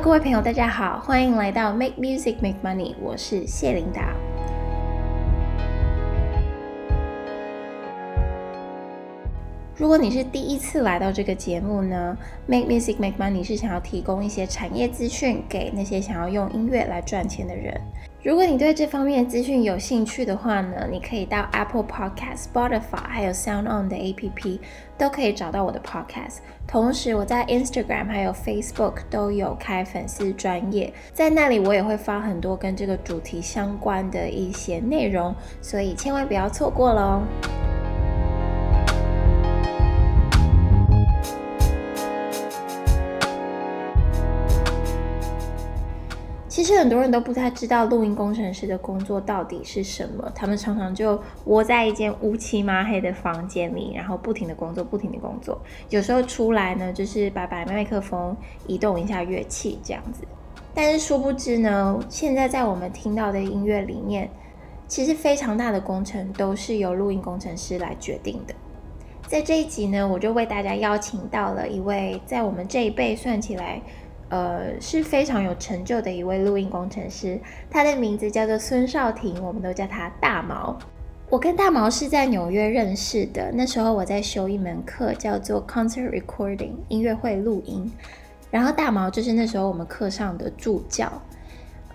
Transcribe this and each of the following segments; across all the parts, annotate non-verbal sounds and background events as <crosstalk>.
各位朋友，大家好，欢迎来到 Make Music Make Money，我是谢琳达。如果你是第一次来到这个节目呢，Make Music Make Money 是想要提供一些产业资讯给那些想要用音乐来赚钱的人。如果你对这方面的资讯有兴趣的话呢，你可以到 Apple Podcast、Spotify 还有 Sound On 的 APP 都可以找到我的 Podcast。同时，我在 Instagram 还有 Facebook 都有开粉丝专页，在那里我也会发很多跟这个主题相关的一些内容，所以千万不要错过喽。其实很多人都不太知道录音工程师的工作到底是什么，他们常常就窝在一间乌漆麻黑的房间里，然后不停的工作，不停的工作。有时候出来呢，就是摆摆麦克风，移动一下乐器这样子。但是殊不知呢，现在在我们听到的音乐里面，其实非常大的工程都是由录音工程师来决定的。在这一集呢，我就为大家邀请到了一位在我们这一辈算起来。呃，是非常有成就的一位录音工程师，他的名字叫做孙少廷，我们都叫他大毛。我跟大毛是在纽约认识的，那时候我在修一门课叫做 Concert Recording 音乐会录音，然后大毛就是那时候我们课上的助教。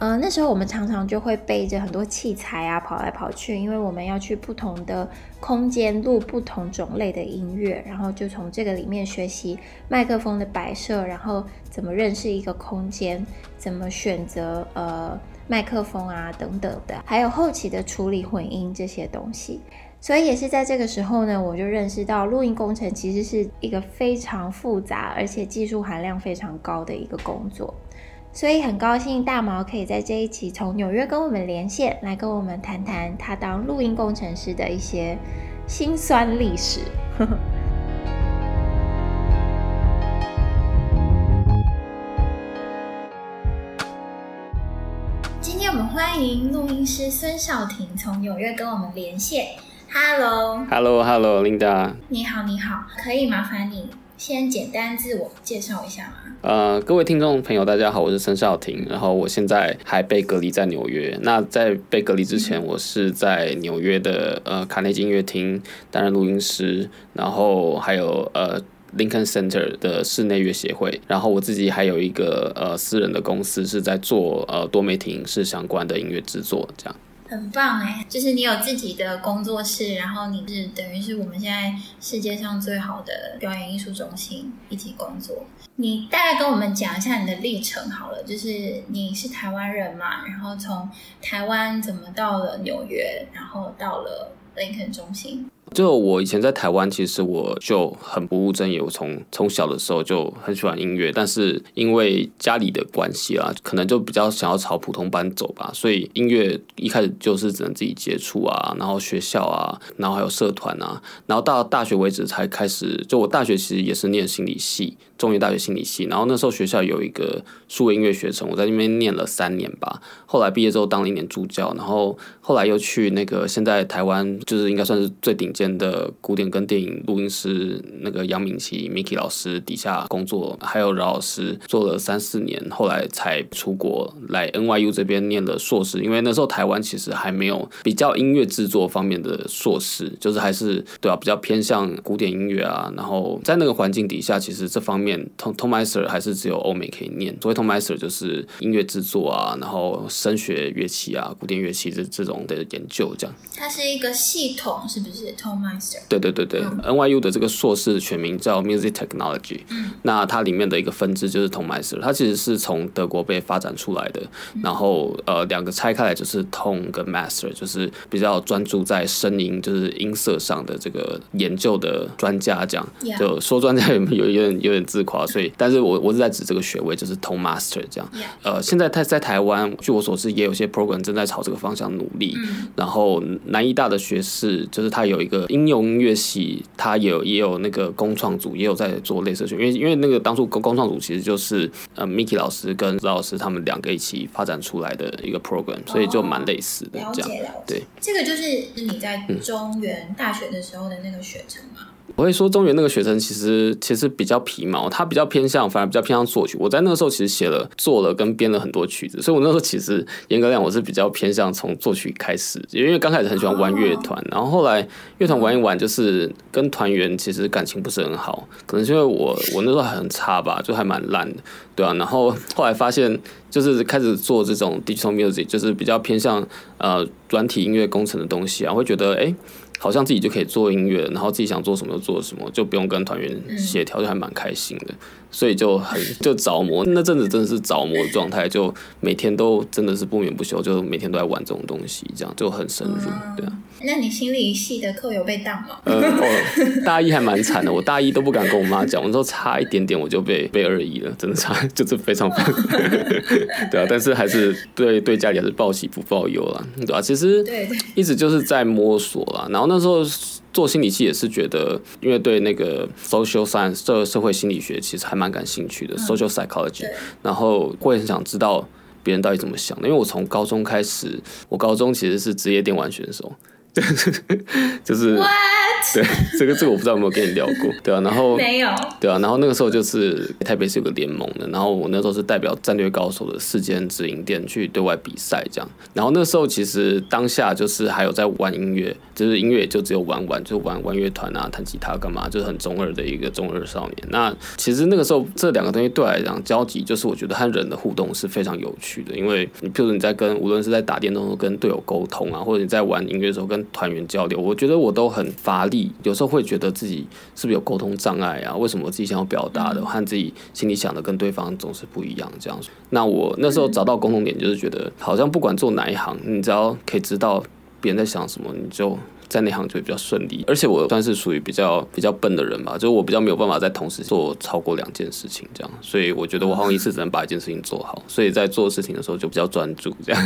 嗯、那时候我们常常就会背着很多器材啊，跑来跑去，因为我们要去不同的空间录不同种类的音乐，然后就从这个里面学习麦克风的摆设，然后怎么认识一个空间，怎么选择呃麦克风啊等等的，还有后期的处理混音这些东西。所以也是在这个时候呢，我就认识到录音工程其实是一个非常复杂而且技术含量非常高的一个工作。所以很高兴大毛可以在这一期从纽约跟我们连线，来跟我们谈谈他当录音工程师的一些辛酸历史。<laughs> 今天我们欢迎录音师孙少廷从纽约跟我们连线。Hello，Hello，Hello，Linda。你好，你好，可以麻烦你先简单自我介绍一下吗？呃，各位听众朋友，大家好，我是孙少廷，然后我现在还被隔离在纽约。那在被隔离之前，我是在纽约的呃卡内基音乐厅担任录音师，然后还有呃 Lincoln Center 的室内乐协会，然后我自己还有一个呃私人的公司，是在做呃多媒体影视相关的音乐制作，这样。很棒哎，就是你有自己的工作室，然后你是等于是我们现在世界上最好的表演艺术中心一起工作。你大概跟我们讲一下你的历程好了，就是你是台湾人嘛，然后从台湾怎么到了纽约，然后到了 Lincoln 中心。就我以前在台湾，其实我就很不务正业。我从从小的时候就很喜欢音乐，但是因为家里的关系啊，可能就比较想要朝普通班走吧，所以音乐一开始就是只能自己接触啊，然后学校啊，然后还有社团啊，然后到大学为止才开始。就我大学其实也是念心理系，中原大学心理系，然后那时候学校有一个数位音乐学程，我在那边念了三年吧。后来毕业之后当了一年助教，然后后来又去那个现在台湾就是应该算是最顶尖。的古典跟电影录音师那个杨敏琪 Miki 老师底下工作，还有饶老师做了三四年，后来才出国来 NYU 这边念了硕士。因为那时候台湾其实还没有比较音乐制作方面的硕士，就是还是对啊比较偏向古典音乐啊。然后在那个环境底下，其实这方面 Tonmeister 还是只有欧美可以念。所谓 Tonmeister 就是音乐制作啊，然后声学乐器啊，古典乐器这这种的研究这样。它是一个系统，是不是？t o m i s e r 对对对对、嗯、NYU 的这个硕士全名叫 Music Technology，、嗯、那它里面的一个分支就是 Tonmeister，它其实是从德国被发展出来的。嗯、然后呃，两个拆开来就是 Tone 跟 Master，就是比较专注在声音就是音色上的这个研究的专家，这样.就说专家有有有点有点自夸，所以但是我我是在指这个学位就是 Tone Master 这样。呃，现在在在台湾，据我所知也有些 program 正在朝这个方向努力。嗯、然后南医大的学士就是他有一个。应用音乐系，他也有也有那个工创组，也有在做类似学，因为因为那个当初工工创组其实就是呃 Miki 老师跟饶老师他们两个一起发展出来的一个 program，所以就蛮类似的。这样。了解了解。对，这个就是你在中原大学的时候的那个学程吗？我会说中原那个学生其实其实比较皮毛，他比较偏向，反而比较偏向作曲。我在那个时候其实写了、做了跟编了很多曲子，所以我那时候其实严格讲，我是比较偏向从作曲开始，因为刚开始很喜欢玩乐团，然后后来乐团玩一玩，就是跟团员其实感情不是很好，可能是因为我我那时候还很差吧，就还蛮烂的，对啊。然后后来发现，就是开始做这种 digital music，就是比较偏向呃软体音乐工程的东西啊，会觉得哎。好像自己就可以做音乐，然后自己想做什么就做什么，就不用跟团员协调，就还蛮开心的。所以就很就着魔，那阵子真的是着魔的状态，就每天都真的是不眠不休，就每天都在玩这种东西，这样就很深入，对啊。那你心理系的课有被当吗？呃，哦，<laughs> 大一还蛮惨的，我大一都不敢跟我妈讲，我说差一点点我就被被二一了，真的差，<laughs> 就是非常，<laughs> 对啊。但是还是对对家里还是报喜不报忧了，对啊。其实一直就是在摸索啦，然后那时候。做心理系也是觉得，因为对那个 social science 这个社会心理学其实还蛮感兴趣的、嗯、，social psychology，然后会很想知道别人到底怎么想的。因为我从高中开始，我高中其实是职业电玩选手。<laughs> 就是，What? 对，这个这个我不知道有没有跟你聊过，对啊，然后没有，对啊，然后那个时候就是台北是有个联盟的，然后我那时候是代表战略高手的四间直营店去对外比赛这样，然后那时候其实当下就是还有在玩音乐，就是音乐也就只有玩玩，就玩玩乐团啊，弹吉他干嘛，就是很中二的一个中二少年。那其实那个时候这两个东西对我来讲交集，就是我觉得和人的互动是非常有趣的，因为你譬如你在跟无论是在打电动跟队友沟通啊，或者你在玩音乐的时候跟团员交流，我觉得我都很乏力，有时候会觉得自己是不是有沟通障碍啊？为什么我自己想要表达的和自己心里想的跟对方总是不一样？这样，那我那时候找到共同点，就是觉得好像不管做哪一行，你只要可以知道别人在想什么，你就在那行就会比较顺利。而且我算是属于比较比较笨的人吧，就是我比较没有办法在同时做超过两件事情，这样，所以我觉得我好像一次只能把一件事情做好，所以在做事情的时候就比较专注，这样。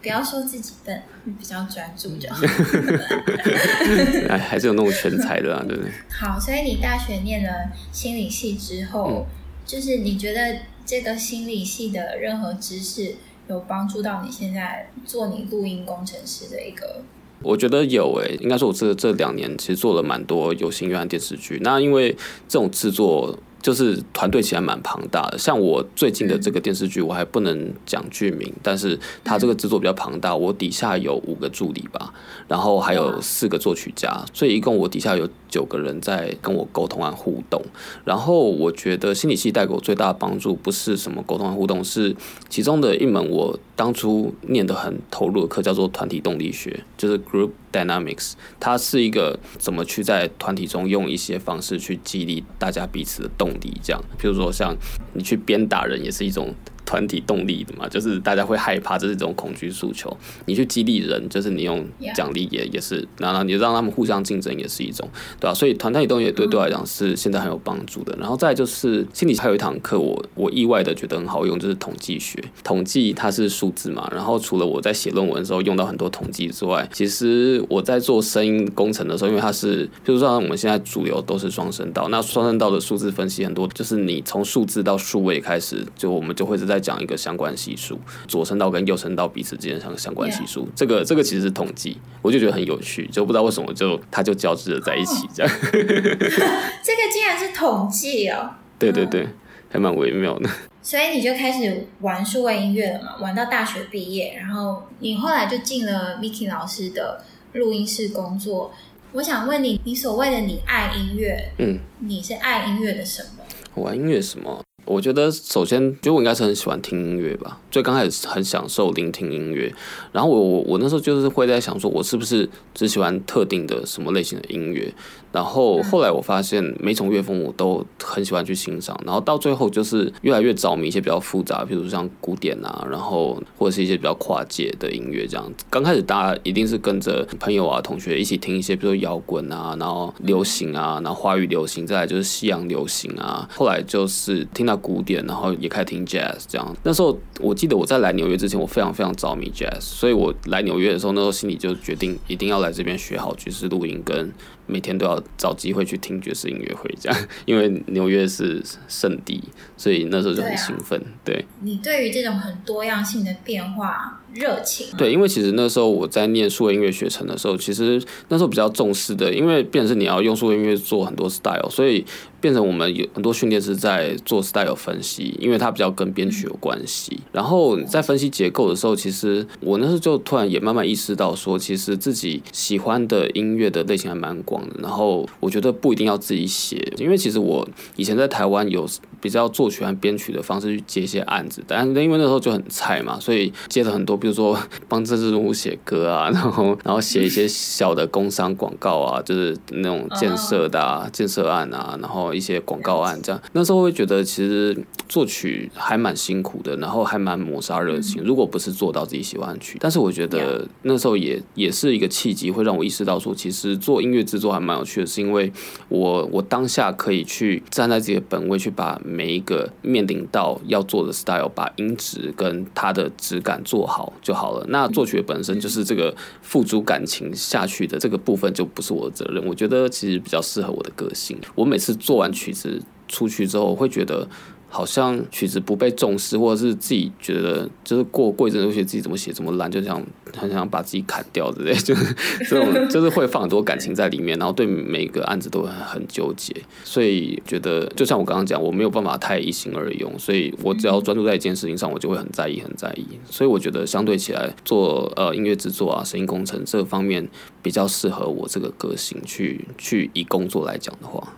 不要说自己笨，比较专注就好。<laughs> 哎，还是有那种全才的啊，对不对？<laughs> 好，所以你大学念了心理系之后，嗯，就是你觉得这个心理系的任何知识有帮助到你现在做你录音工程师的一个？我觉得有诶，应该说我这这两年其实做了蛮多有声音乐电视剧。那因为这种制作。就是团队其实蛮庞大的，像我最近的这个电视剧，我还不能讲剧名，但是它这个制作比较庞大，我底下有五个助理吧，然后还有四个作曲家，所以一共我底下有九个人在跟我沟通和互动。然后我觉得心理系带给我最大的帮助，不是什么沟通和互动，是其中的一门我当初念得很投入的课，叫做团体动力学，就是 Group Dynamics，它是一个怎么去在团体中用一些方式去激励大家彼此的动这样，比如说像你去鞭打人，也是一种。团体动力的嘛，就是大家会害怕，这是一种恐惧诉求。你去激励人，就是你用奖励也也是，然后你让他们互相竞争也是一种，对吧、啊？所以团体动力对对我来讲是现在很有帮助的。然后再就是心理还有一堂课，我我意外的觉得很好用，就是统计学。统计它是数字嘛，然后除了我在写论文的时候用到很多统计之外，其实我在做声音工程的时候，因为它是，比如说我们现在主流都是双声道，那双声道的数字分析很多，就是你从数字到数位开始，就我们就会是在。再讲一个相关系数，左声道跟右声道彼此之间相相关系数，这个这个其实是统计，我就觉得很有趣，就不知道为什么就它就交织了在一起这样。哦、<laughs> 这个竟然是统计哦！<laughs> 对对对，还蛮微妙的。所以你就开始玩数位音乐了嘛？玩到大学毕业，然后你后来就进了 Miki 老师的录音室工作。我想问你，你所谓的你爱音乐，嗯，你是爱音乐的什么？我爱音乐什么？我觉得首先，觉得我应该是很喜欢听音乐吧。最刚开始很享受聆听音乐，然后我我我那时候就是会在想说，我是不是只喜欢特定的什么类型的音乐？然后后来我发现每种乐风我都很喜欢去欣赏，然后到最后就是越来越着迷一些比较复杂，比如像古典啊，然后或者是一些比较跨界的音乐这样。刚开始大家一定是跟着朋友啊、同学一起听一些，比如说摇滚啊，然后流行啊，然后华语流行，再来就是西洋流行啊。后来就是听到古典，然后也开始听 jazz 这样。那时候我记得我在来纽约之前，我非常非常着迷 jazz，所以我来纽约的时候，那时候心里就决定一定要来这边学好爵士录音跟每天都要找机会去听爵士音乐会，这样，<laughs> 因为纽约是圣地，所以那时候就很兴奋。对，你对于这种很多样性的变化热情？对，因为其实那时候我在念数位音乐学程的时候，其实那时候比较重视的，因为变成是你要用数位音乐做很多 style，所以变成我们有很多训练是在做 style 分析，因为它比较跟编曲有关系。嗯、然后在分析结构的时候，其实我那时候就突然也慢慢意识到说，其实自己喜欢的音乐的类型还蛮广的。然后我觉得不一定要自己写，因为其实我以前在台湾有比较作曲和编曲的方式去接一些案子，但是因为那时候就很菜嘛，所以接了很多，比如说 <laughs> 帮政治人物写歌啊，<laughs> 然后然后写一些小的工商广告啊，就是那种建设的、啊、建设案啊，然后一些广告案这样。那时候会觉得其实作曲还蛮辛苦的，然后还蛮磨杀热情。如果不是做到自己喜欢的曲，但是我觉得那时候也也是一个契机，会让我意识到说，其实做音乐制作还蛮有趣的，是因为我我当下可以去站在自己的本位，去把每一个面临到要做的 style，把音质跟它的质感做好就好了。那作曲本身就是这个付诸感情下去的这个部分，就不是我的责任。我觉得其实比较适合我的个性。我每次做完曲子出去之后，会觉得。好像曲子不被重视，或者是自己觉得就是过过一阵子，觉得自己怎么写怎么烂，就想很想把自己砍掉之类，就 <laughs> 是这种就是会放很多感情在里面，然后对每个案子都很很纠结，所以觉得就像我刚刚讲，我没有办法太一心二用，所以我只要专注在一件事情上，我就会很在意很在意，所以我觉得相对起来做呃音乐制作啊、声音工程这方面比较适合我这个个性去去以工作来讲的话。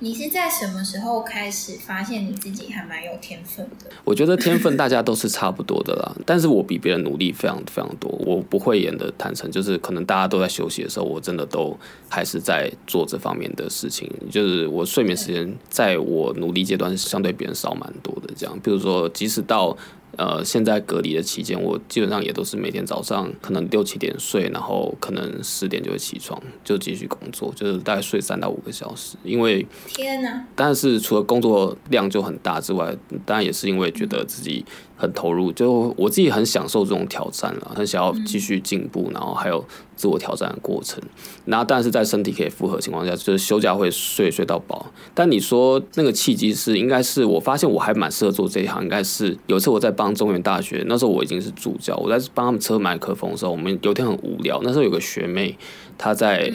你是在什么时候开始发现你自己还蛮有天分的？我觉得天分大家都是差不多的啦，<laughs> 但是我比别人努力非常非常多。我不会演的坦诚，就是可能大家都在休息的时候，我真的都还是在做这方面的事情。就是我睡眠时间在我努力阶段是相对别人少蛮多的。这样，比如说即使到。呃，现在隔离的期间，我基本上也都是每天早上可能六七点睡，然后可能十点就会起床，就继续工作，就是大概睡三到五个小时。因为天哪！但是除了工作量就很大之外，当然也是因为觉得自己。很投入，就我自己很享受这种挑战了，很想要继续进步，然后还有自我挑战的过程。那但是在身体可以负荷情况下，就是休假会睡睡到饱。但你说那个契机是，应该是我发现我还蛮适合做这一行。应该是有一次我在帮中原大学，那时候我已经是助教，我在帮他们车麦克风的时候，我们有天很无聊，那时候有个学妹她在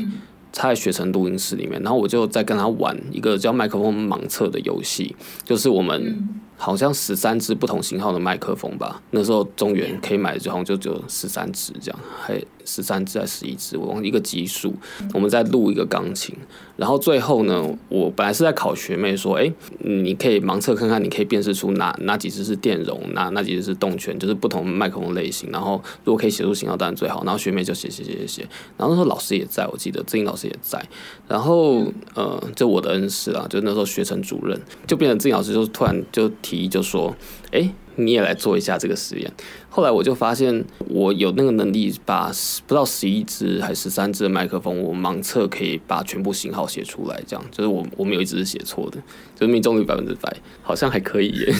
她在学成录音室里面，然后我就在跟她玩一个叫麦克风盲测的游戏，就是我们。好像十三支不同型号的麦克风吧，那时候中原可以买的就好像就只有十三支这样，还十三支还十一支，我忘一个级数。我们在录一个钢琴，然后最后呢，我本来是在考学妹说，哎、你可以盲测看看，你可以辨识出哪哪几支是电容，哪哪几支是动圈，就是不同麦克风类型。然后如果可以写出型号，当然最好。然后学妹就写写写写写，然后那时候老师也在，我记得志英老师也在。然后呃，就我的恩师啊，就那时候学程主任，就变成志英老师就突然就。提议就说：“哎，你也来做一下这个实验。”后来我就发现，我有那个能力，把不知道十一支还是十三支的麦克风，我盲测可以把全部型号写出来。这样就是我我们有一只是写错的，就是命中率百分之百，好像还可以耶。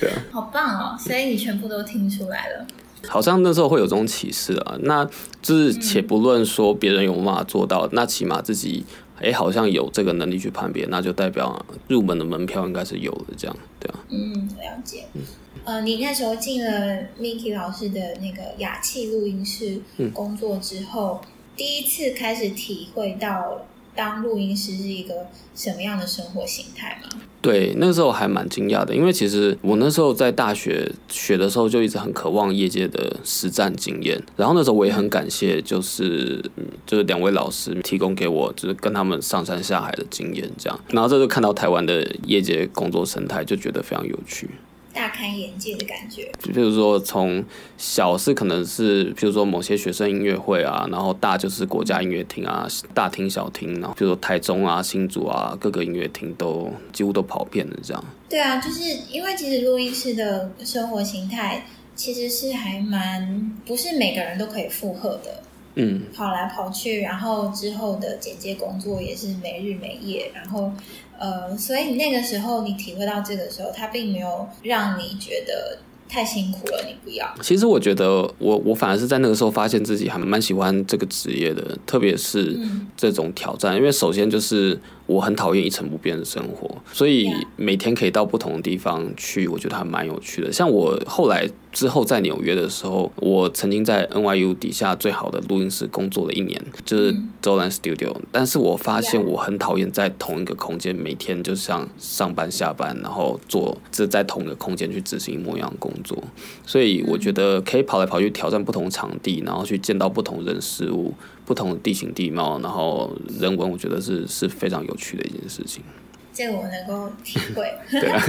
对啊，好棒哦！所以你全部都听出来了。好像那时候会有这种启示啊。那就是且不论说别人有没有办法做到，那起码自己。哎，好像有这个能力去判别，那就代表入门的门票应该是有的，这样对啊。嗯，了解。嗯，呃，你那时候进了 Mickey 老师的那个雅气录音室工作之后，嗯，第一次开始体会到。当录音师是一个什么样的生活形态吗？对，那时候还蛮惊讶的，因为其实我那时候在大学学的时候就一直很渴望业界的实战经验，然后那时候我也很感谢，就是就是两位老师提供给我，就是跟他们上山下海的经验，这样，然后这就看到台湾的业界工作生态，就觉得非常有趣。大开眼界的感觉，就比如说从小是可能是，比如说某些学生音乐会啊，然后大就是国家音乐厅啊，大厅小厅，然后比如说台中啊、新竹啊，各个音乐厅都几乎都跑遍了这样。对啊，就是因为其实录音室的生活形态其实是还蛮不是每个人都可以负荷的。嗯，跑来跑去，然后之后的剪接工作也是没日没夜，然后呃，所以那个时候你体会到这个时候，它并没有让你觉得太辛苦了，你不要。其实我觉得我我反而是在那个时候发现自己还蛮喜欢这个职业的，特别是这种挑战，嗯、因为首先就是。我很讨厌一成不变的生活，所以每天可以到不同的地方去，我觉得还蛮有趣的。像我后来之后在纽约的时候，我曾经在 NYU 底下最好的录音室工作了一年，就是 Zoland Studio。但是我发现我很讨厌在同一个空间，每天就像上班下班，然后做这在同一个空间去执行一模一样的工作。所以我觉得可以跑来跑去挑战不同场地，然后去见到不同人事物。不同的地形地貌，然后人文，我觉得是是非常有趣的一件事情。这个我能够体会。<laughs> 对啊，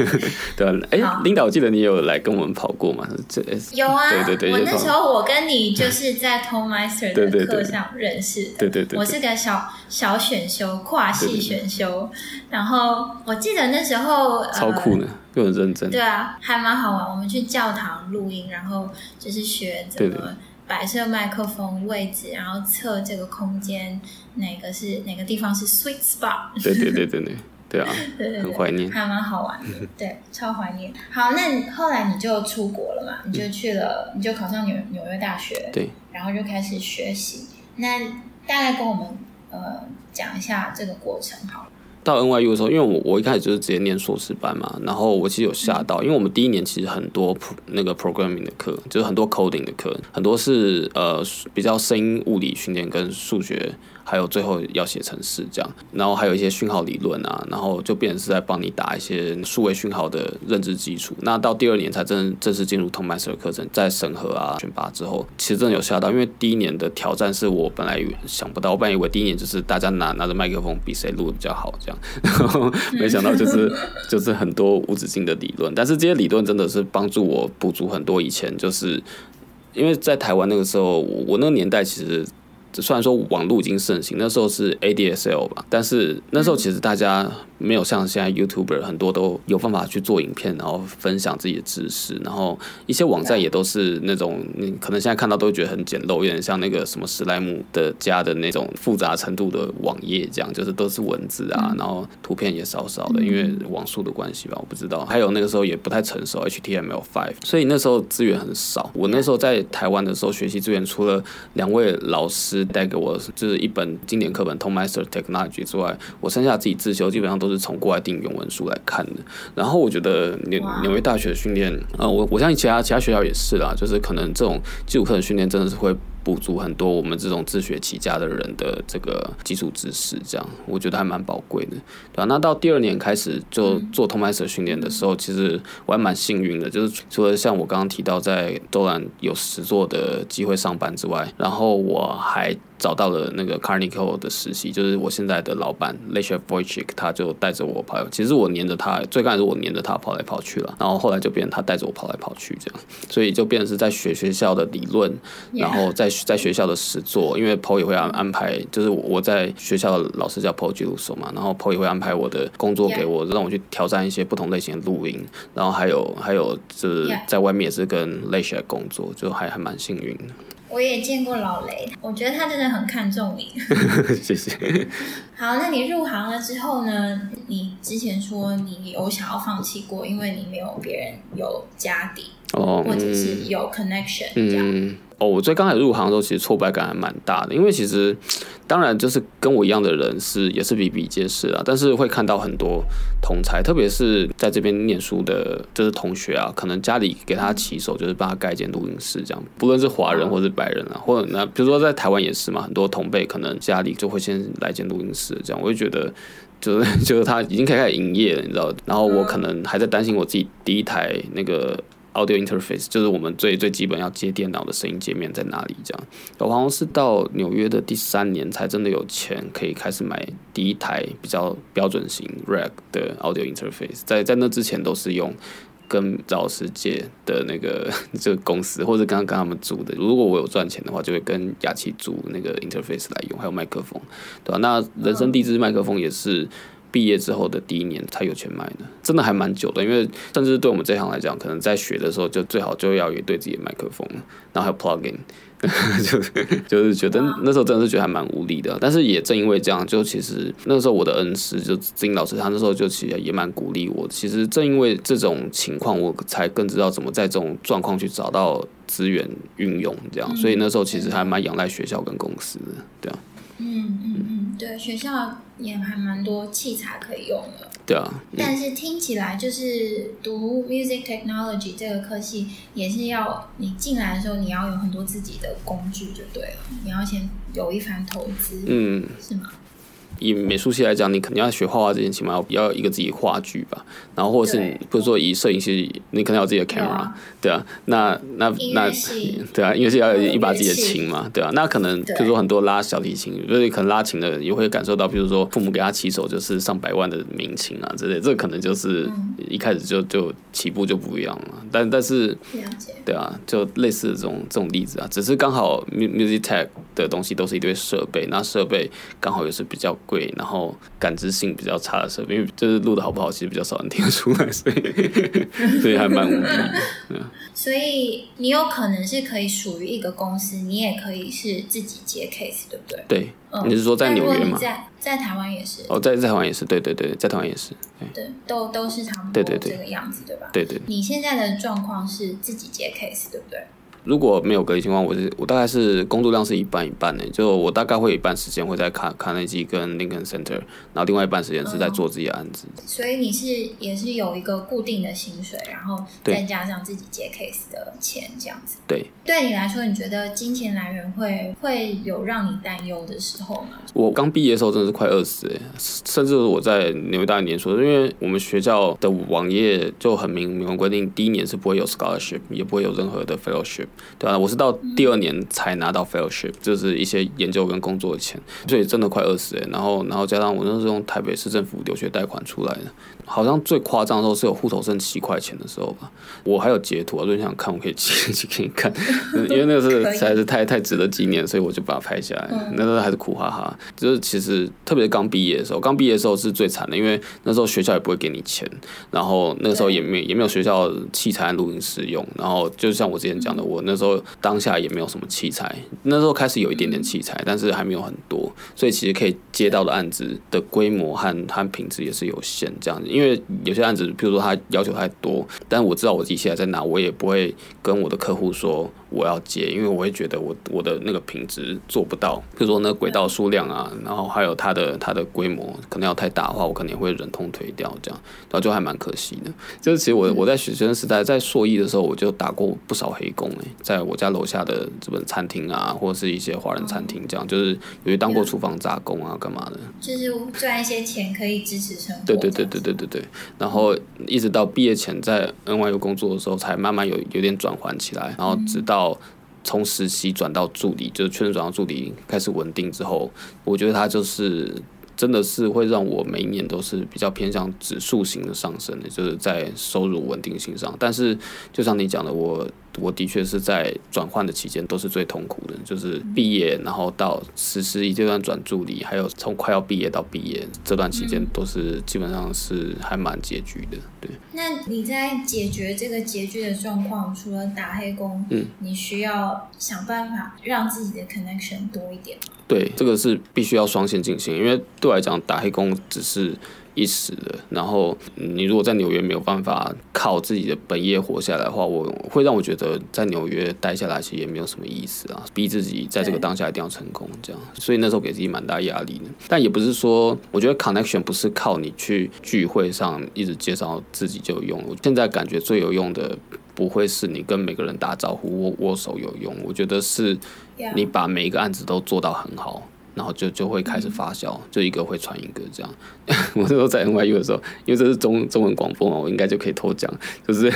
对啊。哎，领导，我记得你有来跟我们跑过吗？这有啊。对对对。我那时候我跟你就是在 Tonemeister <laughs> 的课上认识的。对对对。我是个小小选修，跨系选修。然后我记得那时候超酷呢，又很认真。对啊，还蛮好玩。我们去教堂录音，然后就是学怎么。摆设麦克风位置，然后测这个空间哪个是哪个地方是 sweet spot。对对对对对，对啊，<laughs> 对对对，很怀念，还蛮好玩的，<laughs> 对，超怀念。好，那后来你就出国了嘛？你就去了，你就考上纽纽约大学，对，然后就开始学习。那大概跟我们呃讲一下这个过程好了。到 NYU 的时候，因为我我一开始就是直接念硕士班嘛，然后我其实有吓到，因为我们第一年其实很多那个 programming 的课，就是很多 coding 的课，很多是呃比较声音物理训练跟数学。还有最后要写程式这样，然后还有一些讯号理论啊，然后就变成是在帮你打一些数位讯号的认知基础。那到第二年才正正式进入 Tonemeister 的课程，在审核啊选拔之后，其实真的有吓到，因为第一年的挑战是我本来想不到，我本来以为第一年就是大家拿拿着麦克风比谁录的比较好这样，然 <laughs> 后没想到就是就是很多无止境的理论，但是这些理论真的是帮助我补足很多以前就是因为在台湾那个时候，我那个年代其实。虽然说网络已经盛行，那时候是 ADSL 吧，但是那时候其实大家没有像现在 YouTuber 很多都有办法去做影片，然后分享自己的知识，然后一些网站也都是那种你可能现在看到都会觉得很简陋，有点像那个什么史莱姆的家的那种复杂程度的网页，这样就是都是文字啊，然后图片也少少的，因为网速的关系吧，我不知道。还有那个时候也不太成熟 HTML5，所以那时候资源很少。我那时候在台湾的时候学习资源，除了两位老师。带给我就是一本经典课本《Tonemeister Technology》之外，我剩下自己自修，基本上都是从国外订原文书来看的。然后我觉得纽纽约大学的训练，呃，我我相信其他其他学校也是啦，就是可能这种基础课的训练真的是会。补足很多我们这种自学起家的人的这个基础知识，这样我觉得还蛮宝贵的，对吧？那到第二年开始就做 Tonemeister 训练的时候，其实我还蛮幸运的，就是除了像我刚刚提到在 Zoland 有实作的机会上班之外，然后我还。找到了那个 Carnico 的实习，就是我现在的老板 Leszek Wojcik，他就带着我跑。其实我黏着他，最开始我黏着他跑来跑去了，然后后来就变成他带着我跑来跑去这样，所以就变成是在学学校的理论，然后在在学校的实作，因为 Paul 也会安安排，就是我在学校的老师叫 Paul Geluso 嘛，然后 Paul 也会安排我的工作给我，让我去挑战一些不同类型的录音，然后还有还有就是在外面也是跟 Leszek 工作，就还还蛮幸运的。我也见过老雷，我觉得他真的很看重你。<laughs> 谢谢。<laughs> 好，那你入行了之后呢？你之前说你有想要放弃过，因为你没有别人有家底，哦，或者是有 connection 这样。嗯哦，我最刚开始入行的时候，其实挫败感还蛮大的，因为其实当然就是跟我一样的人是也是比比皆是啊，但是会看到很多同才，特别是在这边念书的，就是同学啊，可能家里给他起手就是帮他盖一间录音室这样，不论是华人或是白人啊，或者那比如说在台湾也是嘛，很多同辈可能家里就会先来间录音室这样，我就觉得就是 <laughs> 就是他已经开始营业了，你知道，然后我可能还在担心我自己第一台那个。Audio interface 就是我们最最基本要接电脑的声音界面在哪里？这样，我好像是到纽约的第三年才真的有钱可以开始买第一台比较标准型 rack 的 Audio interface，在在那之前都是用跟老师借的那个 <laughs> 这个公司，或者刚刚跟他们租的。如果我有赚钱的话，就会跟雅琪租那个 interface 来用，还有麦克风，对吧？那人声第一支麦克风也是。毕业之后的第一年才有钱买的，真的还蛮久的。因为甚至对我们这行来讲，可能在学的时候就最好就要有一对自己的麦克风，然后还有 plugin。<laughs> 就就是觉得那时候真的是觉得还蛮无力的，但是也正因为这样，就其实那时候我的恩师就金老师，他那时候就其实也蛮鼓励我。其实正因为这种情况，我才更知道怎么在这种状况去找到资源运用，这样。所以那时候其实还蛮仰赖学校跟公司的，对啊。嗯嗯嗯，对，学校也还蛮多器材可以用的。对啊，但是听起来就是读 music technology 这个科系，也是要你进来的时候，你要有很多自己的工具就对了，你要先有一番投资，嗯，是吗？以美术系来讲，你肯定要学画画之前，起码要要有一个自己画具吧。然后或者是你，比如说以摄影系，你可能要有自己的 camera，对啊。那那那对啊，因为是要有一把自己的琴嘛，对啊。那可能比如说很多拉小提琴，所以可能拉琴的也会感受到，比如说父母给他起手就是上百万的名琴啊之类，这可能就是一开始就就起步就不一样了。但但是对啊，就类似这种这种例子啊，只是刚好 music tech 的东西都是一堆设备，那设备刚好也是比较。贵，然后感知性比较差的设备，因为就是录的好不好，其实比较少人听得出来，所以所以还蛮无。<laughs> 所以你有可能是可以属于一个公司，你也可以是自己接 case，对不对？对，嗯、你是说在纽约吗？在在台湾也是。哦，在在台湾也是，对对对，在台湾也是。对，对都都是差不多这个样子，对吧？对对。你现在的状况是自己接 case，对不对？如果没有隔离情况，我是我大概是工作量是一半一半的，就我大概会有一半时间会在卡卡内基跟 Lincoln Center，然后另外一半时间是在做自己的案子。嗯。所以你是也是有一个固定的薪水，然后再加上自己接 case 的钱这样子。对，对你来说，你觉得金钱来源会会有让你担忧的时候吗？我刚毕业的时候真的是快饿死哎，甚至我在纽约大学念书，因为我们学校的网页就很明明文规定，第一年是不会有 scholarship，也不会有任何的 fellowship。对啊，我是到第二年才拿到 fellowship，就是一些研究跟工作的钱，所以真的快饿死哎。然后，然后加上我那时候用台北市政府留学贷款出来的，好像最夸张的时候是有户头剩七块钱的时候吧。我还有截图啊，如果你想看，我可以寄去给你看，<laughs> 因为那个是实在是太 <laughs> 太值得纪念，所以我就把它拍下来。那时候还是苦哈哈，就是其实特别是刚毕业的时候，刚毕业的时候是最惨的，因为那时候学校也不会给你钱，然后那个时候也没也没有学校器材录音室用，然后就像我之前讲的，我我那时候。当下也没有什么器材，那时候开始有一点点器材，但是还没有很多，所以其实可以接到的案子的规模和和品质也是有限这样子。因为有些案子，比如说他要求太多，但我知道我自己现在在哪，我也不会跟我的客户说。我要接，因为我会觉得我我的那个品质做不到，比如说那轨道数量啊，然后还有它的它的规模可能要太大的话，我可能也会忍痛推掉这样，然后就还蛮可惜的。就是其实我我在学生时代在硕一的时候，我就打过不少黑工诶，在我家楼下的这本餐厅啊，或者是一些华人餐厅这样，就是有些当过厨房杂工啊，干嘛的，就是赚一些钱可以支持生活。对对对对对对对，然后一直到毕业前在 NYU 工作的时候，才慢慢有有点转换起来，然后直到。到从实习转到助理，就是确认转到助理开始稳定之后，我觉得他就是真的是会让我每一年都是比较偏向指数型的上升的，就是在收入稳定性上。但是就像你讲的，我。我的确是在转换的期间都是最痛苦的，就是毕业然后到实习一阶段转助理，还有从快要毕业到毕业这段期间，都是基本上是还蛮拮据的。对，那你在解决这个拮据的状况，除了打黑工，嗯，你需要想办法让自己的 connection 多一点。对，这个是必须要双线进行，因为对我来讲，打黑工只是。一时的，然后你如果在纽约没有办法靠自己的本业活下来的话，我会让我觉得在纽约待下来其实也没有什么意思啊，逼自己在这个当下一定要成功这样，所以那时候给自己蛮大压力的。但也不是说，我觉得 connection 不是靠你去聚会上一直介绍自己就有用。我现在感觉最有用的不会是你跟每个人打招呼握握手有用，我觉得是你把每一个案子都做到很好。然后就就会开始发酵，就一个会传一个这样。<laughs> 我那时候在 NYU 的时候，因为这是中中文广播嘛，我应该就可以偷讲，就是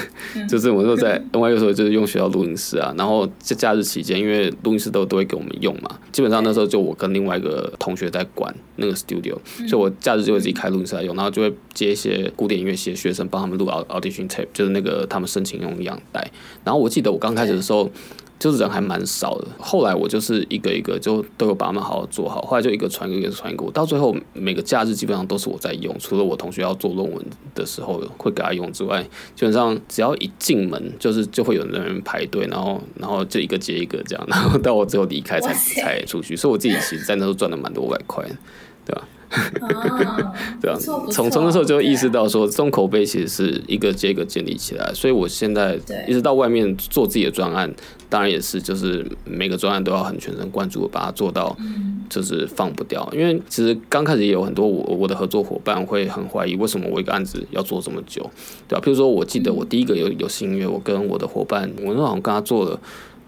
就是我那时候在 NYU 的时候，就是用学校录音室啊。然后在假日期间，因为录音室都都会给我们用嘛，基本上那时候就我跟另外一个同学在管那个 studio，所以我假日就会自己开录音室来用，然后就会接一些古典音乐系的学生帮他们录 audition tape，就是那个他们申请用样带。然后我记得我刚开始的时候。就是人还蛮少的。后来我就是一个一个就都有把他们好好做好，后来就一个传一个，一个传一个，到最后每个假日基本上都是我在用，除了我同学要做论文的时候会给他用之外，基本上只要一进门就是就会有人排队，然后 <laughs> 然后就一个接一个这样，然后到我最后离开才才出去，所以我自己其实在那时候赚了蛮多外快，对吧？哦，<laughs> 对啊，从从那时候就意识到说，这种口碑其实是一个接一个建立起来，所以我现在一直到外面做自己的专案，当然也是就是每个专案都要很全神贯注把它做到，就是放不掉。因为其实刚开始也有很多我我的合作伙伴会很怀疑，为什么我一个案子要做这么久，对吧？譬如说，我记得我第一个游游戏音乐，我跟我的伙伴，我那好像跟他做了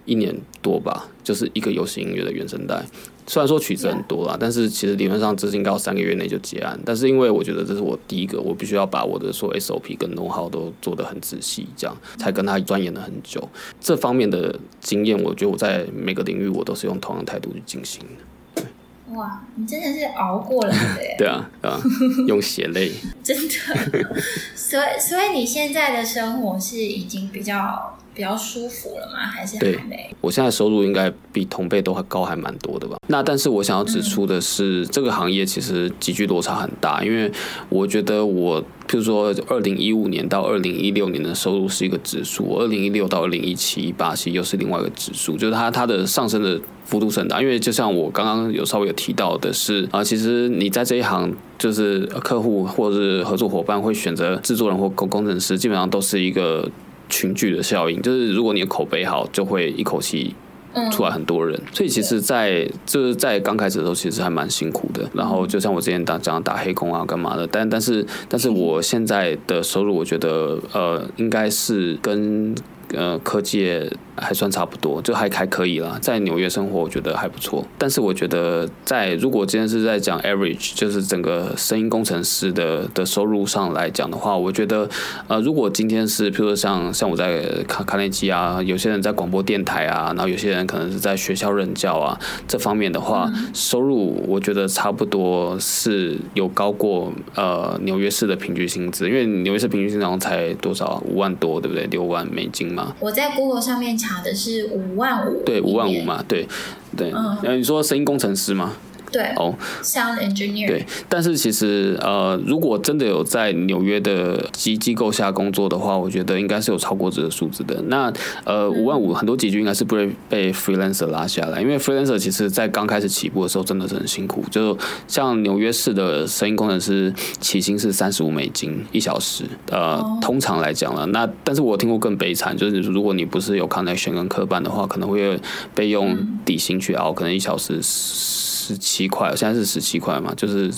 一年多吧，就是一个游戏音乐的原声带。虽然说曲子很多啦，但是其实理论上这是应该要三个月内就结案。但是因为我觉得这是我第一个，我必须要把我的所有 SOP 跟 know-how 都做得很仔细，这样才跟他钻研了很久。这方面的经验，我觉得我在每个领域我都是用同样态度去进行的。哇，你真的是熬过来的耶！<laughs> 对啊，啊，用血泪。<laughs> 真的。所以，所以你现在的生活是已经比较。比较舒服了吗？还是还没？对，我现在收入应该比同辈都还高，还蛮多的吧。那但是我想要指出的是，嗯、这个行业其实急剧落差很大，因为我觉得我，譬如说，二零一五年到二零一六年的收入是一个指数，二零一六到二零一七一八其实又是另外一个指数，就是它它的上升的幅度是很大。因为就像我刚刚有稍微有提到的是啊，其实你在这一行，就是客户或者是合作伙伴会选择制作人或工工程师，基本上都是一个。群聚的效应，就是如果你的口碑好，就会一口气出来很多人。嗯、所以其实在，在就是在刚开始的时候，其实还蛮辛苦的。然后就像我之前打讲打黑工啊，干嘛的。但但是但是我现在的收入，我觉得呃，应该是跟呃科技。还算差不多，就还还可以啦。在纽约生活，我觉得还不错。但是我觉得，在如果今天是在讲 average，就是整个声音工程师的的收入上来讲的话，我觉得，呃，如果今天是，譬如说像像我在卡卡内基啊，有些人在广播电台啊，然后有些人可能是在学校任教啊，这方面的话，收入我觉得差不多是有高过呃纽约市的平均薪资，因为纽约市平均薪资才多少五万多，对不对？六万美金嘛。我在 Google 上面。查的是五万五，对，五万五嘛，对，对，嗯，你说声音工程师吗？对哦，Sound Engineer。对，但是其实呃，如果真的有在纽约的机机构下工作的话，我觉得应该是有超过这个数字的。那呃，五万五很多集聚应该是不会被 freelancer 拉下来，因为 freelancer 其实在刚开始起步的时候真的是很辛苦。就像纽约市的声音工程师起薪是三十五美金一小时，呃，哦、通常来讲了。那但是我听过更悲惨，就是如果你不是有 connection 跟科班的话，可能会被用底薪去熬，可能一小时。十七一块，现在是十七块嘛，就是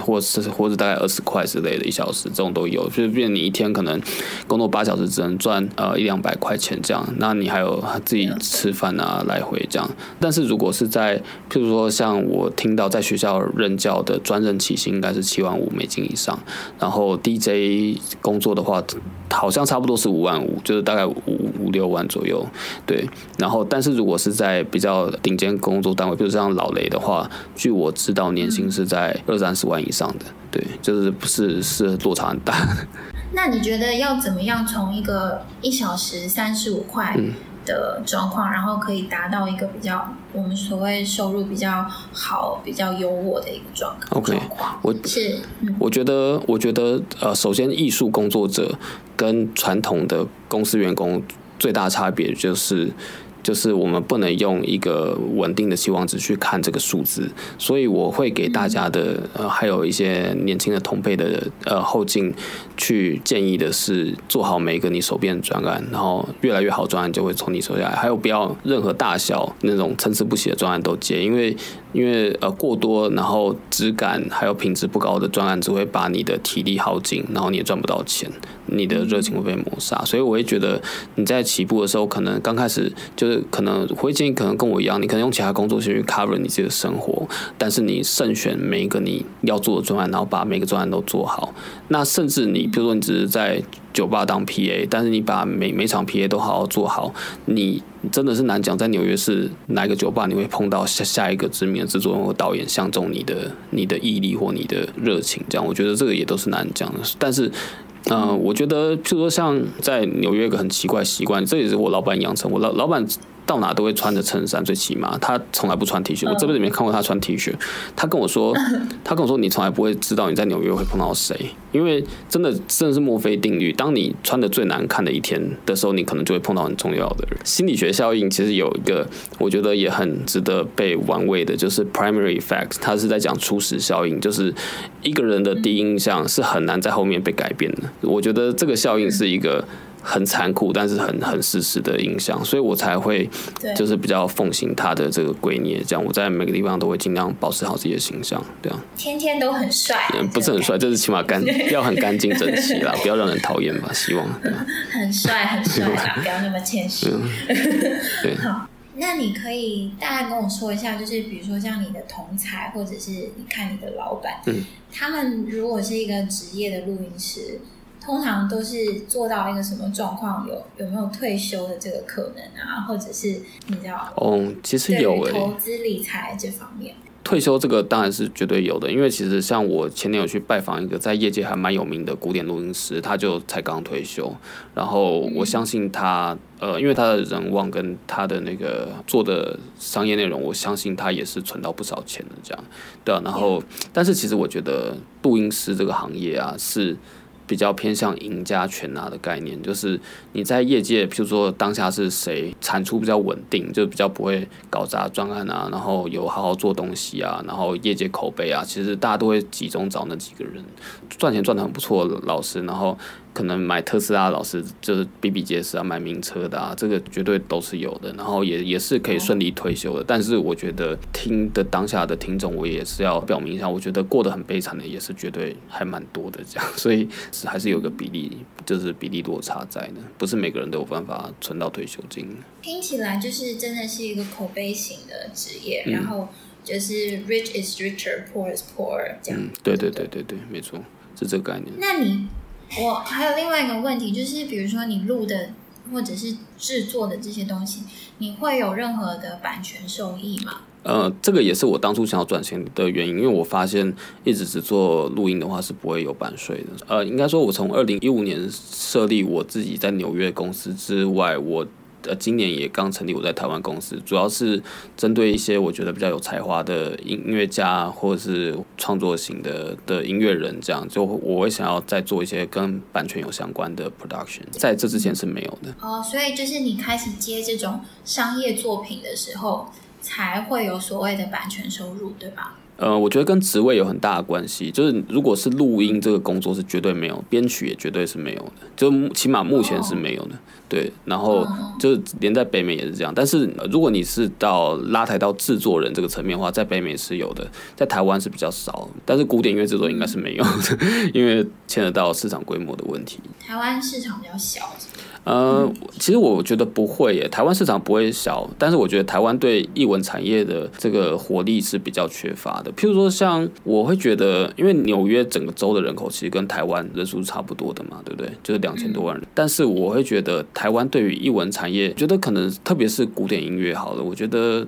或是或者大概二十块之类的，一小时这种都有，就是变你一天可能工作八小时只能赚呃一两百块钱这样，那你还有自己吃饭啊来回这样。但是如果是在譬如说像我听到在学校任教的专任起薪应该是七万五美金以上，然后 DJ 工作的话。好像差不多是五万五，就是大概五五六万左右，对。然后，但是如果是在比较顶尖工作单位，比如像老雷的话，据我知道，年薪是在二三十万以上的，对，就是不是是落差很大。<laughs> 那你觉得要怎么样从一个一小时三十五块？嗯的状况，然后可以达到一个比较我们所谓收入比较好、比较优渥的一个状况。OK，我是、嗯、我觉得，我觉得呃，首先艺术工作者跟传统的公司员工最大差别就是。就是我们不能用一个稳定的期望值去看这个数字，所以我会给大家的呃，还有一些年轻的同辈的呃后进去建议的是，做好每一个你手边的专案，然后越来越好专案就会从你手下来，还有不要任何大小那种参差不齐的专案都接，因为因为呃过多，然后质感还有品质不高的专案只会把你的体力耗尽，然后你也赚不到钱。你的热情会被抹杀，所以我会觉得你在起步的时候，可能刚开始就是可能会建议，可能跟我一样，你可能用其他工作去 cover 你自己的生活，但是你慎选每一个你要做的专案，然后把每个专案都做好。那甚至你，比如说你只是在酒吧当 PA，但是你把每每场 PA 都好好做好，你真的是难讲，在纽约市哪一个酒吧你会碰到下下一个知名的制作人或导演相中你的你的毅力或你的热情，这样我觉得这个也都是难讲的，但是。嗯、我觉得，譬如说，像在纽约一个很奇怪习惯，这也是我老板养成。我老老板到哪都会穿着衬衫，最起码他从来不穿 T 恤。我这辈子没看过他穿 T 恤。他跟我说，<laughs> 他跟我说，你从来不会知道你在纽约会碰到谁，因为真的真的是墨菲定律。当你穿的最难看的一天的时候，你可能就会碰到很重要的人。心理学效应其实有一个，我觉得也很值得被玩味的，就是 primary effect。他是在讲初始效应，就是一个人的第一印象是很难在后面被改变的。我觉得这个效应是一个。很残酷，但是很很事实的印象，所以我才会就是比较奉行他的这个圭臬，这样我在每个地方都会尽量保持好自己的形象，对啊。天天都很帅，嗯，不是很帅，就是起码干要很干净整齐啦，<laughs> 不要让人讨厌吧，希望。<laughs> 很帅很帅啦，不要那么谦虚。对。<laughs> 好，那你可以大概跟我说一下，就是比如说像你的同才，或者是你看你的老板，嗯，他们如果是一个职业的录音师。通常都是做到一个什么状况？有有没有退休的这个可能啊？或者是你知道？哦，其实有诶、欸，投资理财这方面。退休这个当然是绝对有的，因为其实像我前年有去拜访一个在业界还蛮有名的古典录音师，他就才刚退休。然后我相信他，呃，因为他的人望跟他的那个做的商业内容，我相信他也是存到不少钱的这样。对啊，然后但是其实我觉得录音师这个行业啊是。比较偏向赢家全拿的概念，就是你在业界，譬如说当下是谁产出比较稳定，就比较不会搞砸专案啊，然后有好好做东西啊，然后业界口碑啊，其实大家都会集中找那几个人，赚钱赚的很不错的老师，然后。可能买特斯拉的老师就是比比皆是啊，买名车的啊，这个绝对都是有的，然后也也是可以顺利退休的。但是我觉得听的当下的听众，我也是要表明一下，我觉得过得很悲惨的也是绝对还蛮多的这样，所以是还是有个比例，就是比例落差在的，不是每个人都有办法存到退休金。听起来就是真的是一个口碑型的职业，嗯、然后就是 rich is richer, poor is poorer 这样。嗯，对对对对对，没错，是这个概念。那你？我还有另外一个问题，就是比如说你录的或者是制作的这些东西，你会有任何的版权收益吗？呃，这个也是我当初想要转型的原因，因为我发现一直只做录音的话是不会有版税的。呃，应该说，我从二零一五年设立我自己在纽约公司之外，我。呃，今年也刚成立我在台湾公司，主要是针对一些我觉得比较有才华的音乐家或者是创作型的的音乐人，这样就我会想要再做一些跟版权有相关的 production，在这之前是没有的。哦，所以就是你开始接这种商业作品的时候，才会有所谓的版权收入，对吧？呃，我觉得跟职位有很大的关系。就是如果是录音这个工作是绝对没有，编曲也绝对是没有的，就起码目前是没有的。对，然后就连在北美也是这样。但是如果你是到拉抬到制作人这个层面的话，在北美是有的，在台湾是比较少。但是古典音乐制作应该是没有的，<laughs> 因为牵扯到市场规模的问题。台湾市场比较小。呃，其实我觉得不会耶，台湾市场不会小，但是我觉得台湾对译文产业的这个活力是比较缺乏的。譬如说，像我会觉得，因为纽约整个州的人口其实跟台湾人数差不多的嘛，对不对？就是两千多万人。但是我会觉得，台湾对于译文产业，觉得可能特别是古典音乐，好了，我觉得。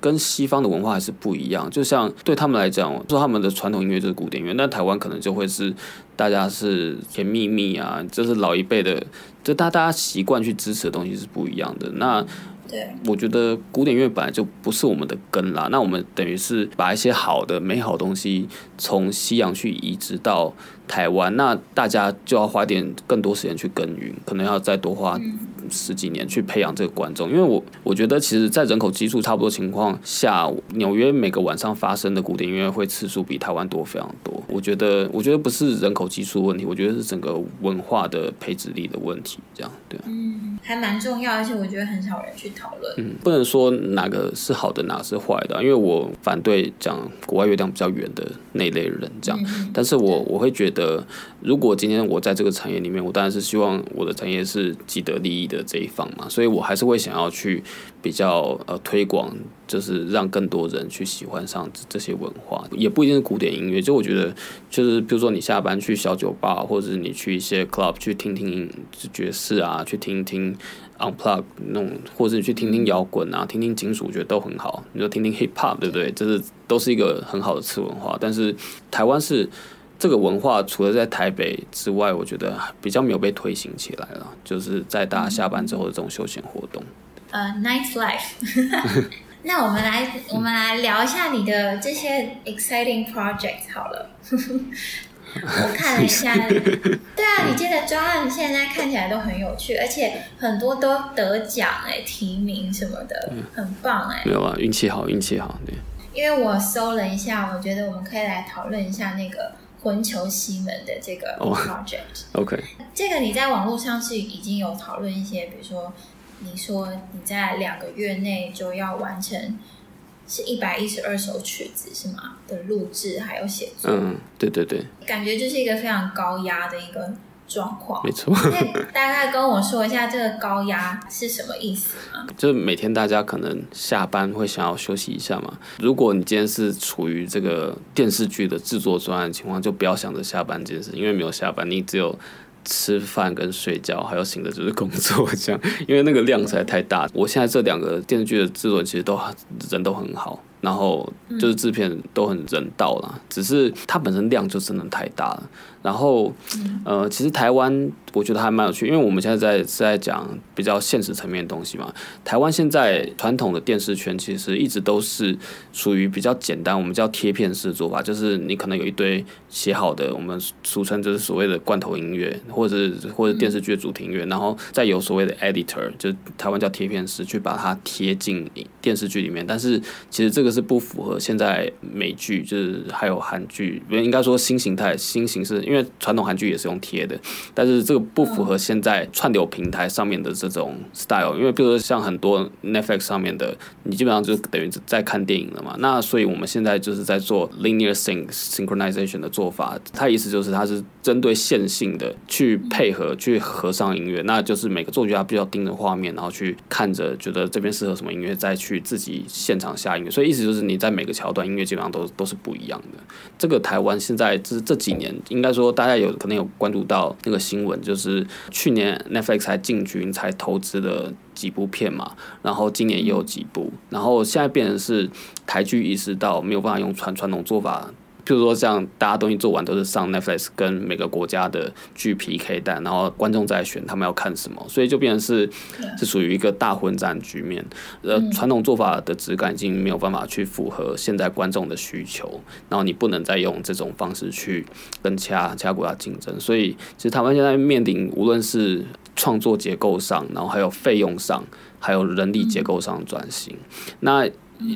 跟西方的文化还是不一样，就像对他们来讲，说他们的传统音乐就是古典音乐，那台湾可能就会是大家是甜蜜蜜啊，就是老一辈的，就大大家习惯去支持的东西是不一样的。那对，我觉得古典乐本来就不是我们的根啦，那我们等于是把一些好的、美好的东西从西洋去移植到台湾，那大家就要花点更多时间去耕耘，可能要再多花。十几年去培养这个观众，因为我我觉得，其实，在人口基数差不多情况下，纽约每个晚上发生的古典音乐会次数比台湾多非常多。我觉得，我觉得不是人口基数问题，我觉得是整个文化的培植力的问题。这样对。嗯，还蛮重要，而且我觉得很少人去讨论。嗯，不能说哪个是好的，哪个是坏的，因为我反对讲国外月亮比较圆的那类人这样。嗯、但是我我会觉得，如果今天我在这个产业里面，我当然是希望我的产业是既得利益的。这一方嘛，所以我还是会想要去比较呃推广，就是让更多人去喜欢上这些文化，也不一定是古典音乐。就我觉得，就是比如说你下班去小酒吧，或者你去一些 club 去听听爵士啊，去听听 unplug 那种，或者你去听听摇滚啊，听听金属，我觉得都很好。你说听听 hip hop，对不对？这是都是一个很好的次文化。但是台湾是。这个文化除了在台北之外，我觉得比较没有被推行起来了，就是在大家下班之后的这种休闲活动。呃、uh,，Night Life。<laughs> 那我们来，我们来聊一下你的这些 exciting projects 好了。<laughs> 我看了一下，对啊，你接的专案现在看起来都很有趣，而且很多都得奖哎，提名什么的，很棒哎。没有啊，运气好，运气好，对。因为我搜了一下，我觉得我们可以来讨论一下那个魂球西门的这个 project。Oh, OK。这个你在网络上是已经有讨论一些，比如说你说你在两个月内就要完成。是一百一十二首曲子是吗？的录制还有写作。嗯，对对对。感觉就是一个非常高压的一个状况。没错。<laughs> 大概跟我说一下这个高压是什么意思吗？就是每天大家可能下班会想要休息一下嘛。如果你今天是处于这个电视剧的制作专案情况，就不要想着下班这件事，因为没有下班，你只有。吃饭跟睡觉，还有醒的就是工作这样，因为那个量实在太大。我现在这两个电视剧的制作人其实都人都很好。然后就是制片都很人道啦，只是它本身量就真的太大了。然后，呃，其实台湾我觉得还蛮有趣，因为我们现在在是在讲比较现实层面的东西嘛。台湾现在传统的电视圈其实一直都是属于比较简单，我们叫贴片式做法，就是你可能有一堆写好的，我们俗称就是所谓的罐头音乐，或者是或者电视剧的主题音乐，然后再有所谓的 editor，就台湾叫贴片师，去把它贴进电视剧里面。但是其实这个。是不符合现在美剧，就是还有韩剧，应该说新形态、新形式，因为传统韩剧也是用贴的，但是这个不符合现在串流平台上面的这种 style，因为比如说像很多 Netflix 上面的，你基本上就等于在看电影了嘛。那所以我们现在就是在做 linear sync synchronization 的做法，它意思就是它是针对线性的去配合去合上音乐，那就是每个作曲家必须要盯着画面，然后去看着觉得这边适合什么音乐，再去自己现场下音乐，所以意思。就是你在每个桥段音乐基本上都都是不一样的。这个台湾现在这这几年，应该说说大家有可能有关注到那个新闻，就是去年 Netflix 才进军才投资了几部片嘛，然后今年也有几部，然后现在变成是台剧意识到没有办法用传传统做法。譬如说，像大家东西做完都是上 Netflix 跟每个国家的剧 PK 单，然后观众在选他们要看什么，所以就变成是是属于一个大混战局面。呃，传统做法的质感已经没有办法去符合现在观众的需求，然后你不能再用这种方式去跟其他其他国家竞争。所以，其实台湾现在面临无论是创作结构上，然后还有费用上，还有人力结构上的转型，那。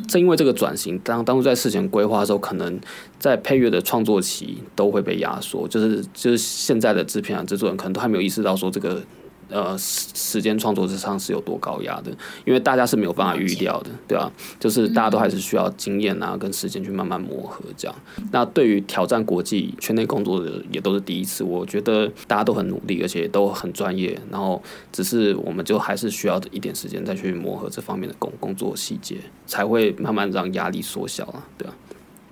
正因为这个转型，当当初在事前规划的时候，可能在配乐的创作期都会被压缩，就是就是现在的制片啊、制作人可能都还没有意识到说这个。呃，时时间创作之上是有多高压的？因为大家是没有办法预料的，对吧、啊？就是大家都还是需要经验啊，跟时间去慢慢磨合这样。那对于挑战国际圈内工作的也都是第一次，我觉得大家都很努力，而且都很专业。然后只是我们就还是需要一点时间再去磨合这方面的工工作细节，才会慢慢让压力缩小啊，对吧、啊？